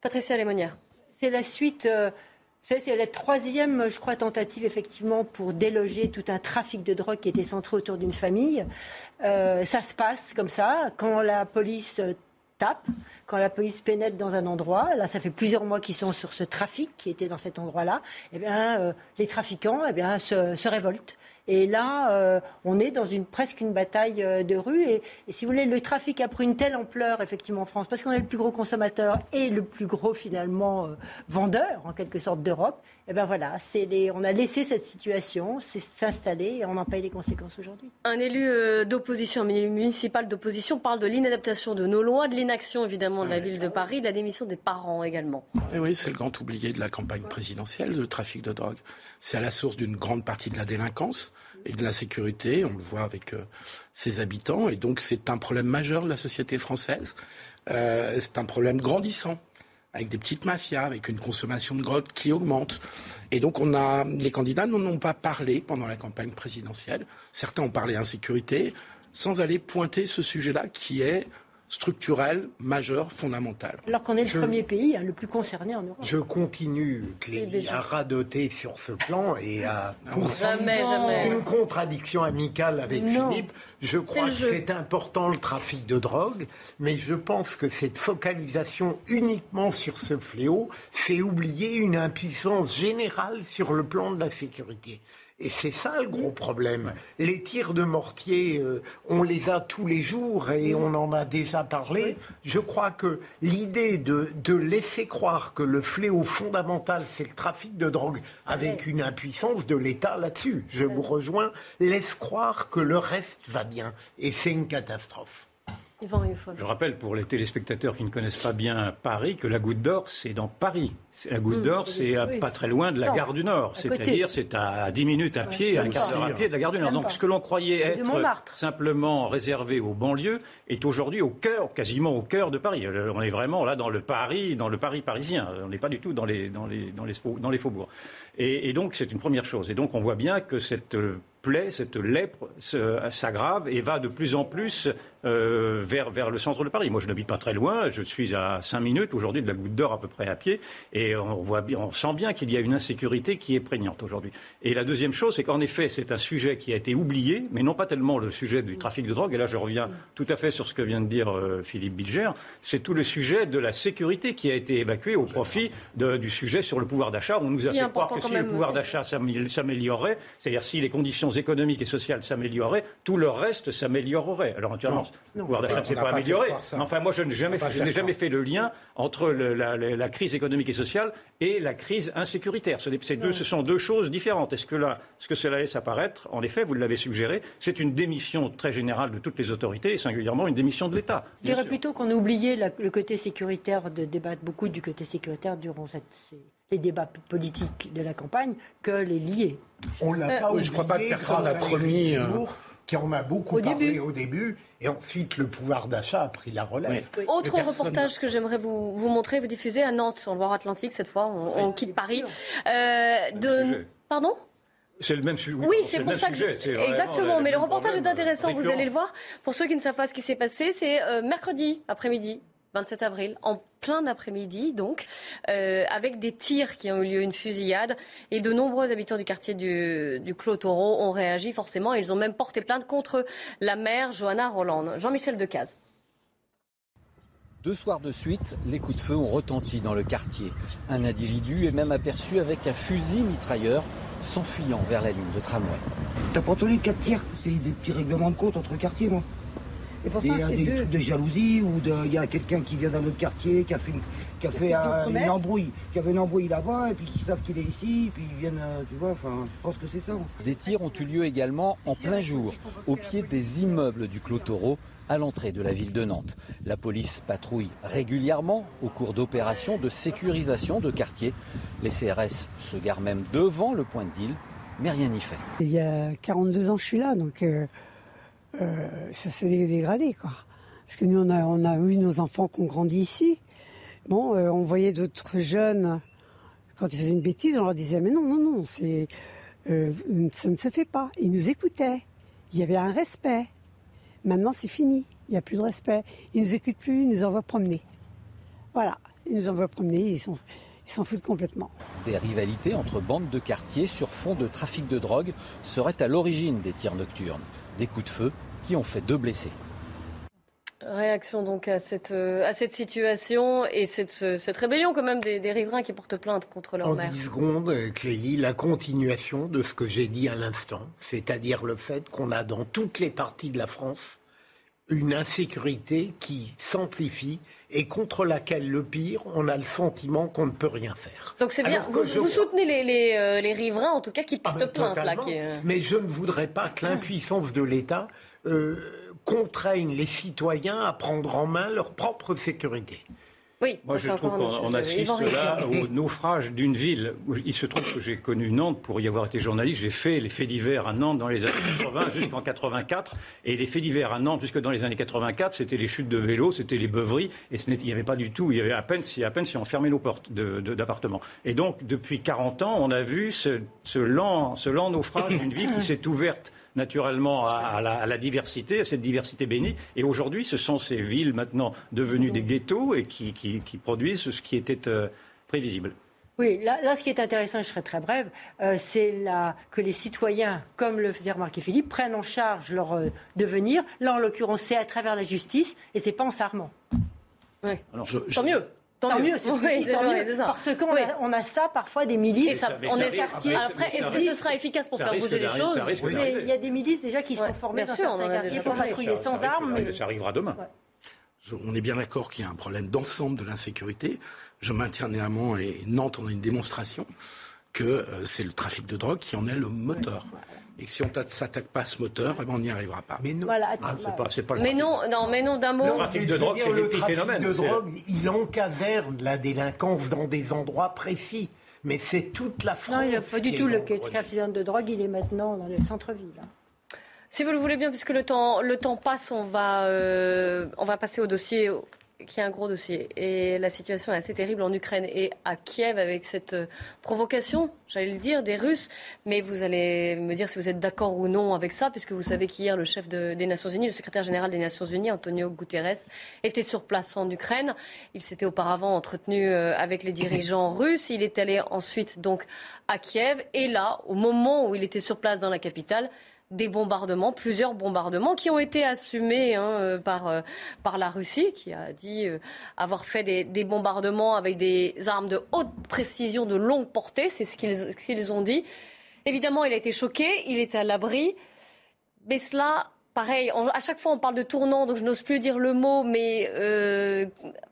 Patricia Lémonière. C'est la suite. Euh, c'est la troisième, je crois, tentative effectivement pour déloger tout un trafic de drogue qui était centré autour d'une famille. Euh, ça se passe comme ça quand la police tape, quand la police pénètre dans un endroit. Là, ça fait plusieurs mois qu'ils sont sur ce trafic qui était dans cet endroit-là. Eh bien, euh, les trafiquants, eh bien, se révoltent. Et là, euh, on est dans une, presque une bataille euh, de rue. Et, si vous voulez, le trafic a pris une telle ampleur, effectivement, en France, parce qu'on est le plus gros consommateur et le plus gros, finalement, euh, vendeur, en quelque sorte, d'Europe. Et bien voilà, on a laissé cette situation s'installer et on en paye les conséquences aujourd'hui. Un élu d'opposition, un élu municipal d'opposition, parle de l'inadaptation de nos lois, de l'inaction, évidemment, de la ville de Paris, de la démission des parents également. Et oui, c'est le grand oublié de la campagne présidentielle, le trafic de drogue. C'est à la source d'une grande partie de la délinquance et de l'insécurité. On le voit avec euh, ses habitants. Et donc, c'est un problème majeur de la société française. Euh, c'est un problème grandissant avec des petites mafias, avec une consommation de drogue qui augmente. Et donc, on a, les candidats n'en ont pas parlé pendant la campagne présidentielle. Certains ont parlé insécurité, sans aller pointer ce sujet-là qui est structurelle, majeure, fondamentale. Alors qu'on est le premier pays hein, le plus concerné en Europe. Je continue, Clélie, à radoter sur ce plan et à poursuivre une contradiction amicale avec Philippe. Je crois que c'est important le trafic de drogue, mais je pense que cette focalisation uniquement sur ce fléau fait oublier une impuissance générale sur le plan de la sécurité. Et c'est ça le gros problème. Les tirs de mortier, euh, on les a tous les jours et on en a déjà parlé. Je crois que l'idée de, de laisser croire que le fléau fondamental, c'est le trafic de drogue, avec une impuissance de l'État là-dessus, je vous rejoins, laisse croire que le reste va bien. Et c'est une catastrophe. Je rappelle pour les téléspectateurs qui ne connaissent pas bien Paris que la Goutte d'Or, c'est dans Paris. La Goutte mmh, d'Or, c'est pas très loin de la gare du Nord. C'est-à-dire, c'est à 10 minutes à pied, à un quart d'heure à pied de la gare du Nord. Donc, ce que l'on croyait être simplement réservé aux banlieues est aujourd'hui au cœur, quasiment au cœur de Paris. Euh, on est vraiment là dans le Paris, dans le Paris parisien. On n'est pas du tout dans les, dans les, dans les, dans les faubourgs. Et, et donc, c'est une première chose. Et donc, on voit bien que cette euh, plaie, cette lèpre s'aggrave et va de plus en plus euh, vers, vers le centre de Paris. Moi, je n'habite pas très loin, je suis à 5 minutes aujourd'hui de la goutte d'or à peu près à pied, et on, voit bien, on sent bien qu'il y a une insécurité qui est prégnante aujourd'hui. Et la deuxième chose, c'est qu'en effet, c'est un sujet qui a été oublié, mais non pas tellement le sujet du trafic de drogue, et là je reviens tout à fait sur ce que vient de dire euh, Philippe Bilger, c'est tout le sujet de la sécurité qui a été évacué au profit de, du sujet sur le pouvoir d'achat. On nous a fait croire que si le pouvoir d'achat s'améliorait, c'est-à-dire si les conditions économiques et sociales s'amélioraient, tout le reste s'améliorerait. Alors naturellement, le pouvoir d'achat ne s'est pas amélioré. Enfin, moi, je n'ai jamais, fait, jamais fait le lien entre la, crise économique et sociale et la crise insécuritaire. Ce, deux, ce sont deux choses différentes. Est-ce que là, ce que cela laisse apparaître, en effet, vous l'avez suggéré, c'est une démission très générale de toutes les autorités et singulièrement une démission de l'État. Je dirais plutôt qu'on a oublié le côté sécuritaire, de débattre beaucoup du côté sécuritaire durant cette, les débats politiques de la campagne que les liés. On l'a euh, pas Je ne crois pas que personne n'a promis. Euh, qui en a beaucoup au parlé début. au début, et ensuite le pouvoir d'achat a pris la relève. Autre reportage que j'aimerais vous, vous, montrer, vous diffuser à Nantes, en Loire-Atlantique, cette fois, on, quitte Paris. Euh, de... Pardon? C'est le même sujet. Oui, c'est pour ça que. Exactement, mais le reportage est intéressant, vous allez le voir. Pour ceux qui ne savent pas ce qui s'est passé, c'est mercredi après-midi, 27 avril, en plein après-midi donc, euh, avec des tirs qui ont eu lieu, une fusillade, et de nombreux habitants du quartier du, du Clos Taureau ont réagi forcément. Ils ont même porté plainte contre la maire Johanna Roland. Jean-Michel Decaze. Deux soirs de suite, les coups de feu ont retenti dans le quartier. Un individu est même aperçu avec un fusil mitrailleur s'enfuyant vers la ligne de tramway. T'as pas entendu quatre tirs? C'est des petits règlements de compte entre quartiers, moi. Et pourtant, il y a des trucs de jalousie ou il y a quelqu'un qui vient d'un autre quartier qui a fait, qui a fait une embrouille, qui avait une embrouille là-bas et puis qui savent qu'il est ici, puis ils viennent, euh, tu vois, enfin, je pense que c'est ça. Des tirs ont eu lieu également en plein jour, au pied des immeubles du Clos Taureau, à l'entrée de la ville de Nantes. La police patrouille régulièrement au cours d'opérations de sécurisation de quartiers. Les CRS se garent même devant le point de deal, mais rien n'y fait. Il y a 42 ans, je suis là, donc. Euh, euh, ça s'est dégradé, quoi. Parce que nous, on a, eu nos enfants qui ont grandi ici. Bon, euh, on voyait d'autres jeunes, quand ils faisaient une bêtise, on leur disait, mais non, non, non, c'est, euh, ça ne se fait pas. Ils nous écoutaient. Il y avait un respect. Maintenant, c'est fini. Il n'y a plus de respect. Ils nous écoutent plus, ils nous envoient promener. Voilà. Ils nous envoient promener, ils s'en foutent complètement. Des rivalités entre bandes de quartier sur fond de trafic de drogue seraient à l'origine des tirs nocturnes des coups de feu qui ont fait deux blessés. Réaction donc à cette, euh, à cette situation et cette, cette rébellion quand même des, riverains qui portent plainte contre leur mère. En 10 secondes, Clélie, la continuation de ce que j'ai dit à l'instant, c'est-à-dire le fait qu'on a dans toutes les parties de la France une insécurité qui s'amplifie et contre laquelle, le pire, on a le sentiment qu'on ne peut rien faire. Donc c'est bien, vous, soutenez les, les, euh, les, riverains, en tout cas, qui ah, portent plainte. Là, euh, Mais je ne voudrais pas que l'impuissance de l'État euh, contraigne les citoyens à prendre en main leur propre sécurité. Oui, Moi, je trouve qu'on assiste là au naufrage d'une ville. Il se trouve que j'ai connu Nantes pour y avoir été journaliste. J'ai fait les faits divers à Nantes dans les années 80 jusqu'en 84. Et les faits divers à Nantes jusque dans les années 84, c'était les chutes de vélos, c'était les beuveries. Et il n'y avait pas du tout, il y avait à peine si, à peine si on fermait nos portes d'appartements. Et donc, depuis 40 ans, on a vu ce, ce lent, ce lent naufrage d'une ville qui s'est ouverte naturellement à, la, diversité, à cette diversité bénie. Et aujourd'hui, ce sont ces villes maintenant devenues des ghettos et qui, produisent ce qui était euh, prévisible. Oui, là, ce qui est intéressant, je serai très brève, euh, c'est que les citoyens, comme le faisait remarquer Philippe, prennent en charge leur euh, devenir. Là, en l'occurrence, c'est à travers la justice et c'est pas en s'armant. Oui. Tant mieux. Tant, mieux, c'est ce que Parce qu'on a, on a ça parfois des milices. on est sorti. Après, est-ce que ce sera efficace pour faire bouger les choses Mais il y a des milices déjà qui sont formées dans certains quartiers pour patrouiller sans armes. Ça arrivera demain. On est bien d'accord qu'il y a un problème d'ensemble de l'insécurité. Je maintiens néanmoins, et Nantes en a une démonstration, que euh, c'est le trafic de drogue qui en est le moteur. Et que si on ne s'attaque pas à ce moteur, eh ben, on n'y arrivera pas. Mais non, voilà, ah, pas, mais non, non, mais non, d'un mot. Le trafic de drogue, c'est l'épiphénomène. Le trafic de drogue, il encaverne la délinquance dans des endroits précis. Mais c'est toute la France. Non, il n'y a pas du tout le trafic de drogue, il est maintenant dans le centre-ville. Hein. Si vous le voulez bien, puisque le temps, le temps passe, on va, euh, on va passer au dossier qui est un gros dossier. Et la situation est assez terrible en Ukraine et à Kiev avec cette euh, provocation, j'allais le dire, des Russes. Mais vous allez me dire si vous êtes d'accord ou non avec ça, puisque vous savez qu'hier, le chef des Nations Unies, le secrétaire général des Nations Unies, Antonio Guterres, était sur place en Ukraine. Il s'était auparavant entretenu euh, avec les dirigeants russes. Il est allé ensuite donc à Kiev. Et là, au moment où il était sur place dans la capitale, des bombardements, plusieurs bombardements qui ont été assumés hein, euh, par, euh, par la Russie, qui a dit euh, avoir fait des, bombardements avec des armes de haute précision, de longue portée, c'est ce qu'ils ont dit. Évidemment, il a été choqué, il était à l'abri. Mais cela, pareil, à chaque fois on parle de tournant, donc je n'ose plus dire le mot, mais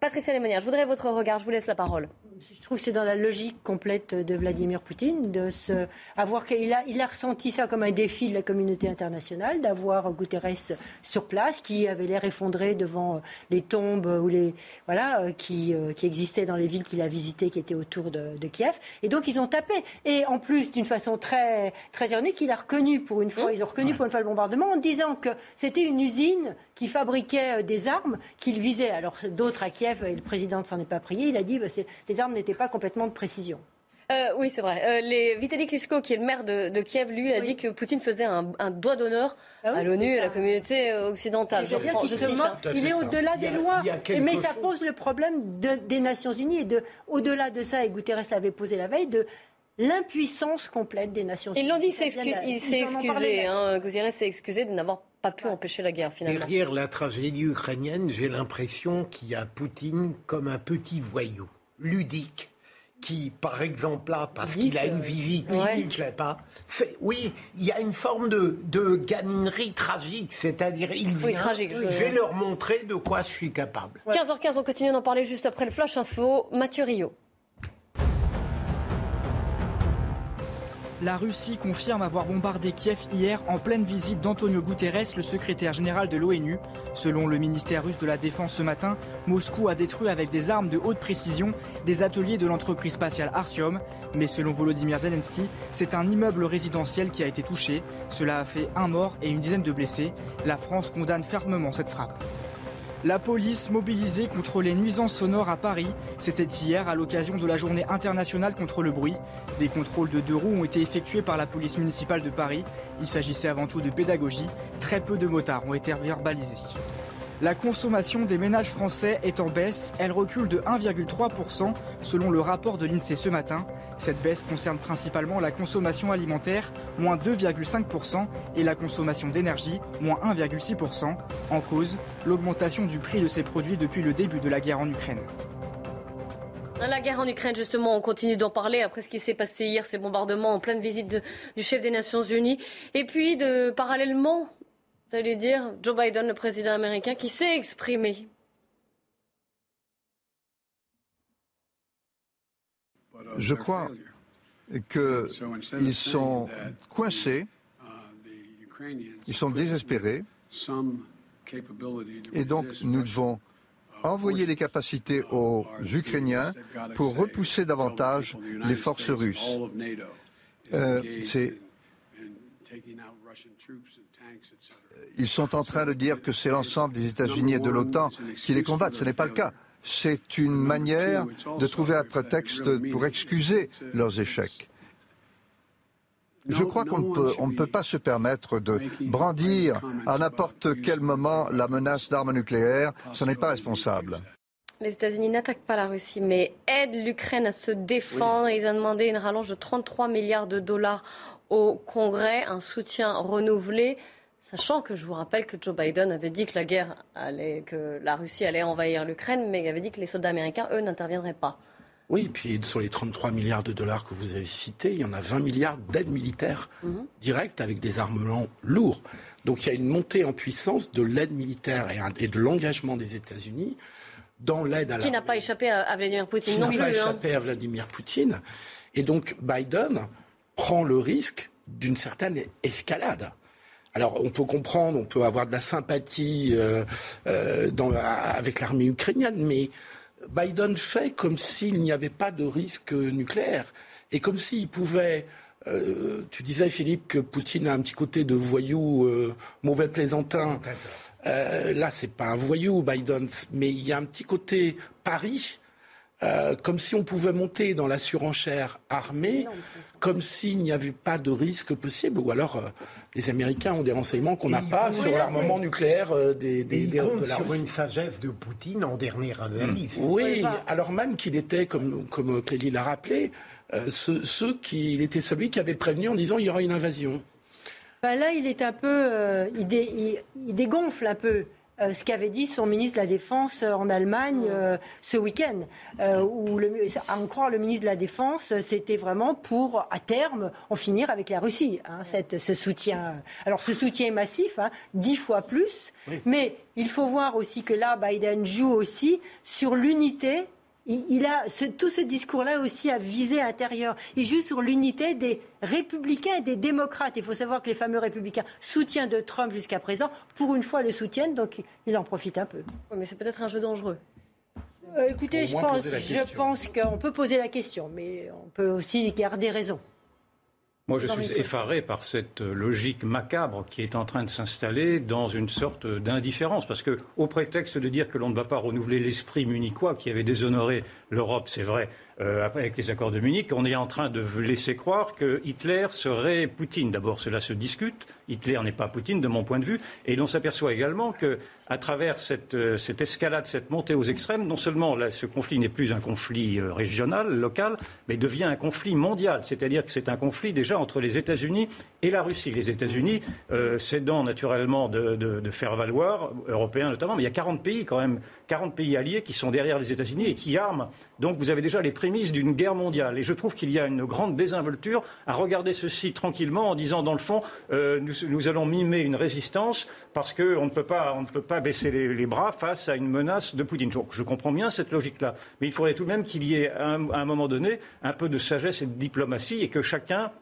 Patricia Lemonière, je voudrais votre regard, je vous laisse la parole. Je trouve que c'est dans la logique complète de Vladimir Poutine de se avoir qu'il a il a ressenti ça comme un défi de la communauté internationale d'avoir Guterres sur place qui avait l'air effondré devant les tombes ou les voilà euh, qui, euh, qui existaient dans les villes qu'il a visitées qui étaient autour de, Kiev. Et donc ils ont tapé. Et en plus d'une façon très très ironique il a reconnu pour une fois mmh. ils ont reconnu pour une fois le bombardement en disant que c'était une usine qui fabriquait euh, des armes qu'il visait alors d'autres à Kiev et le président ne s'en est pas prié il a dit bah, les armes n'était pas complètement de précision. Euh, oui, c'est vrai. Euh, les... Vitaly Klitschko, qui est le maire de, Kiev, lui, a dit que Poutine faisait un, doigt d'honneur ah à l'ONU et à la communauté occidentale. il est au-delà des lois. mais ça pose le problème des Nations Unies et de, au-delà de ça, et Guterres l'avait posé la veille, de l'impuissance complète des Nations Unies. Ils l'ont dit, il s'est excusé. Hein, s'est excusé de n'avoir pas pu empêcher la guerre finalement. Derrière la tragédie ukrainienne, j'ai l'impression qu'il y a Poutine comme un petit voyou ludique qui, par exemple, là, parce qu'il a une visite qui ne plaît pas, fait, oui, il y a une forme de, de gaminerie tragique, c'est-à-dire, il vient, tragique, je... vais leur montrer de quoi je suis capable. 15h15, on continue d'en parler juste après le Flash Info. Mathieu Rio. La Russie confirme avoir bombardé Kiev hier en pleine visite d'Antonio Guterres, le secrétaire général de l'ONU. Selon le ministère russe de la Défense ce matin, Moscou a détruit avec des armes de haute précision des ateliers de l'entreprise spatiale Artyom. Mais selon Volodymyr Zelensky, c'est un immeuble résidentiel qui a été touché. Cela a fait un mort et une dizaine de blessés. La France condamne fermement cette frappe. La police mobilisée contre les nuisances sonores à Paris. C'était hier à l'occasion de la journée internationale contre le bruit. Des contrôles de deux roues ont été effectués par la police municipale de Paris. Il s'agissait avant tout de pédagogie. Très peu de motards ont été verbalisés. La consommation des ménages français est en baisse. Elle recule de 1,3% selon le rapport de l'INSEE ce matin. Cette baisse concerne principalement la consommation alimentaire, moins 2,5%, et la consommation d'énergie, moins 1,6%. En cause, l'augmentation du prix de ces produits depuis le début de la guerre en Ukraine. La guerre en Ukraine, justement, on continue d'en parler après ce qui s'est passé hier, ces bombardements en pleine visite du chef des Nations Unies. Et puis, de, parallèlement, allez dire Joe Biden, le président américain, qui s'est exprimé. Je crois qu'ils sont coincés, ils sont désespérés, et donc nous devons envoyer des capacités aux Ukrainiens pour repousser davantage les forces russes. Euh, ils sont en train de dire que c'est l'ensemble des États-Unis et de l'OTAN qui les combattent. Ce n'est pas le cas. C'est une manière de trouver un prétexte pour excuser leurs échecs. Je crois qu'on ne peut, pas se permettre de brandir à n'importe quel moment la menace d'armes nucléaires. Ce n'est pas responsable. Les États-Unis n'attaquent pas la Russie, mais aident l'Ukraine à se défendre. Ils ont demandé une rallonge de 33 milliards de dollars au Congrès, un soutien renouvelé Sachant que je vous rappelle que Joe Biden avait dit que la guerre allait, que la Russie allait envahir l'Ukraine, mais il avait dit que les soldats américains, eux, n'interviendraient pas. Oui, puis sur les 33 milliards de dollars que vous avez cités, il y en a 20 milliards d'aides militaires mhm. directes avec des armements lourds. Donc il y a une montée en puissance de l'aide militaire et, de l'engagement des États-Unis dans l'aide à la... Qui n'a pas échappé à, Vladimir Poutine non plus. Qui n'a pas hein. échappé à Vladimir Poutine. Et donc Biden prend le risque d'une certaine escalade. Alors on peut comprendre, on peut avoir de la sympathie euh, euh, avec l'armée ukrainienne, mais Biden fait comme s'il n'y avait pas de risque nucléaire et comme s'il pouvait. Euh, tu disais, Philippe, que Poutine a un petit côté de voyou, euh, mauvais plaisantin. Euh, là, c'est pas un voyou, Biden, mais il y a un petit côté Paris euh, comme si on pouvait monter dans la surenchère armée, comme s'il n'y avait pas de risque possible, ou alors euh, les Américains ont des renseignements qu'on n'a pas sur l'armement nucléaire euh, des, des, des, de la sur une sagesse de Poutine en dernière analyse. Oui, alors même qu'il était, comme, comme Clélie l'a rappelé, ce, ce qui, il était celui qui avait prévenu en disant il y aura une invasion. Ben là, il est un peu, il, il dégonfle un peu. Euh, ce qu'avait dit son ministre de la Défense euh, en Allemagne euh, ce week-end, où, le, à en croire le ministre de la Défense, c'était vraiment pour, à terme, en finir avec la Russie, hein, cette, ce soutien. Alors ce soutien est massif, hein, dix fois plus, mais il faut voir aussi que là, Biden joue aussi sur l'unité il, a tout ce discours-là aussi à visée intérieure. Il joue sur l'unité des républicains et des démocrates. Il faut savoir que les fameux républicains soutiennent de Trump jusqu'à présent, pour une fois le soutiennent, donc il en profite un peu. mais c'est peut-être un jeu dangereux. Euh, écoutez, je pense, je pense qu'on peut poser la question, mais on peut aussi garder raison. Moi, je suis effaré par cette logique macabre qui est en train de s'installer dans une sorte d'indifférence. Parce que, au prétexte de dire que l'on ne va pas renouveler l'esprit munichois qui avait déshonoré l'Europe, c'est vrai, euh, avec les accords de Munich, on est en train de laisser croire que Hitler serait Poutine. D'abord, cela se discute. Hitler n'est pas Poutine, de mon point de vue. Et l'on s'aperçoit également que, à travers cette, euh, escalade, cette montée aux extrêmes, non seulement ce conflit n'est plus un conflit euh, régional, local, mais devient un conflit mondial. C'est-à-dire que c'est un conflit déjà entre les États-Unis et la Russie. Les États-Unis cédant naturellement de, de, de, faire valoir, européens notamment, mais il y a 40 pays quand même, 40 pays alliés qui sont derrière les États-Unis et qui arment. Donc vous avez déjà les prémices d'une guerre mondiale. Et je trouve qu'il y a une grande désinvolture à regarder ceci tranquillement en disant, dans le fond, euh, nous, nous, allons mimer une résistance parce qu'on ne peut pas, on ne peut pas baisser les, bras face à une menace de Poutine. Je, je comprends bien cette logique-là. Mais il faudrait tout de même qu'il y ait, à un moment donné, un peu de sagesse et de diplomatie et que chacun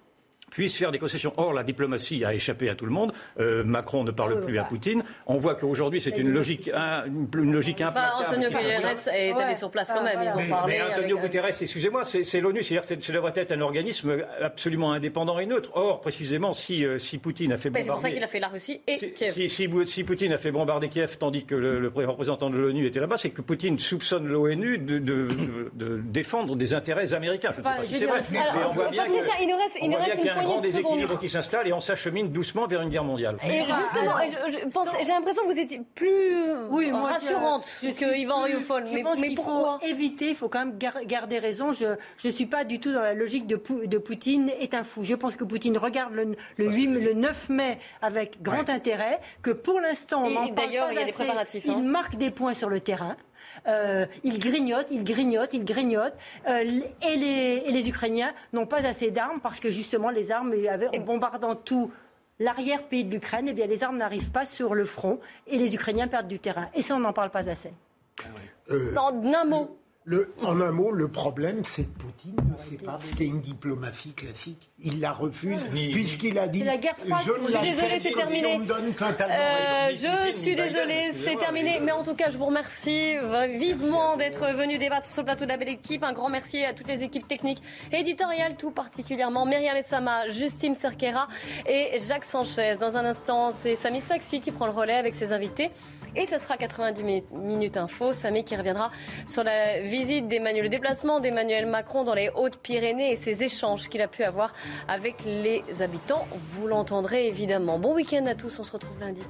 puisse faire des concessions. Or, la diplomatie a échappé à tout le monde. Euh, Macron ne parle plus à Poutine. On voit qu'aujourd'hui, c'est une logique, une logique bah, implacable. Antonio Guterres est allé sur place quand même. Ils ont parlé. Mais Antonio Guterres, excusez-moi, c'est l'ONU. C'est-à-dire que ça devrait être un organisme absolument indépendant et neutre. Or, précisément, si, euh, si Poutine a fait bombarder. C'est pour ça qu'il a fait la Russie et si, Kiev. Si, si, Poutine a fait bombarder Kiev tandis que le, le représentant de l'ONU était là-bas, c'est que Poutine soupçonne l'ONU de, de, de, défendre des intérêts américains. Je ne sais pas si c'est vrai. Mais on voit bien qu'il y a un grand déséquilibre qui s'installe et on s'achemine doucement vers une guerre mondiale. Et justement, j'ai l'impression que vous étiez plus oui, rassurante que Yvan Rioufol. Mais, mais pourquoi faut éviter, il faut quand même garder raison. Je ne suis pas du tout dans la logique de, de Poutine est un fou. Je pense que Poutine regarde le, le, 8, le 9 mai avec grand intérêt, que pour l'instant, on n'en parle pas assez. Il hein. marque des points sur le terrain. Euh, il grignote, il grignote, il grignote. Euh, et, les, et, les, Ukrainiens n'ont pas assez d'armes parce que justement les armes, en bombardant tout l'arrière-pays de l'Ukraine, eh bien les armes n'arrivent pas sur le front et les Ukrainiens perdent du terrain. Et ça, on n'en parle pas assez. Euh, en un mot, en un mot, le problème, c'est que Poutine ne sait pas. C'était une diplomatie classique. Il la refuse puisqu'il a dit. La guerre froide. Je, suis désolée, c'est terminé. Euh, je suis désolée, c'est terminé. Mais en tout cas, je vous remercie vivement d'être venu débattre sur le plateau de la belle équipe. Un grand merci à toutes les équipes techniques, éditoriales tout particulièrement. Myriam Essama, Justine Cerquera et Jacques Sanchez. Dans un instant, c'est Samy Sfaxi qui prend le relais avec ses invités. Et ce sera 90 minutes info. Samy qui reviendra sur la visite d'Emmanuel, le déplacement d'Emmanuel Macron dans les Hautes-Pyrénées et ses échanges qu'il a pu avoir avec les habitants. Vous l'entendrez évidemment. Bon week-end à tous. On se retrouve lundi.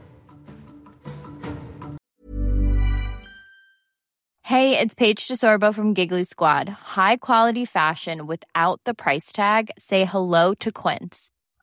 Hey, it's Paige DeSorbo from Giggly Squad. High quality fashion without the price tag. Say hello to Quince.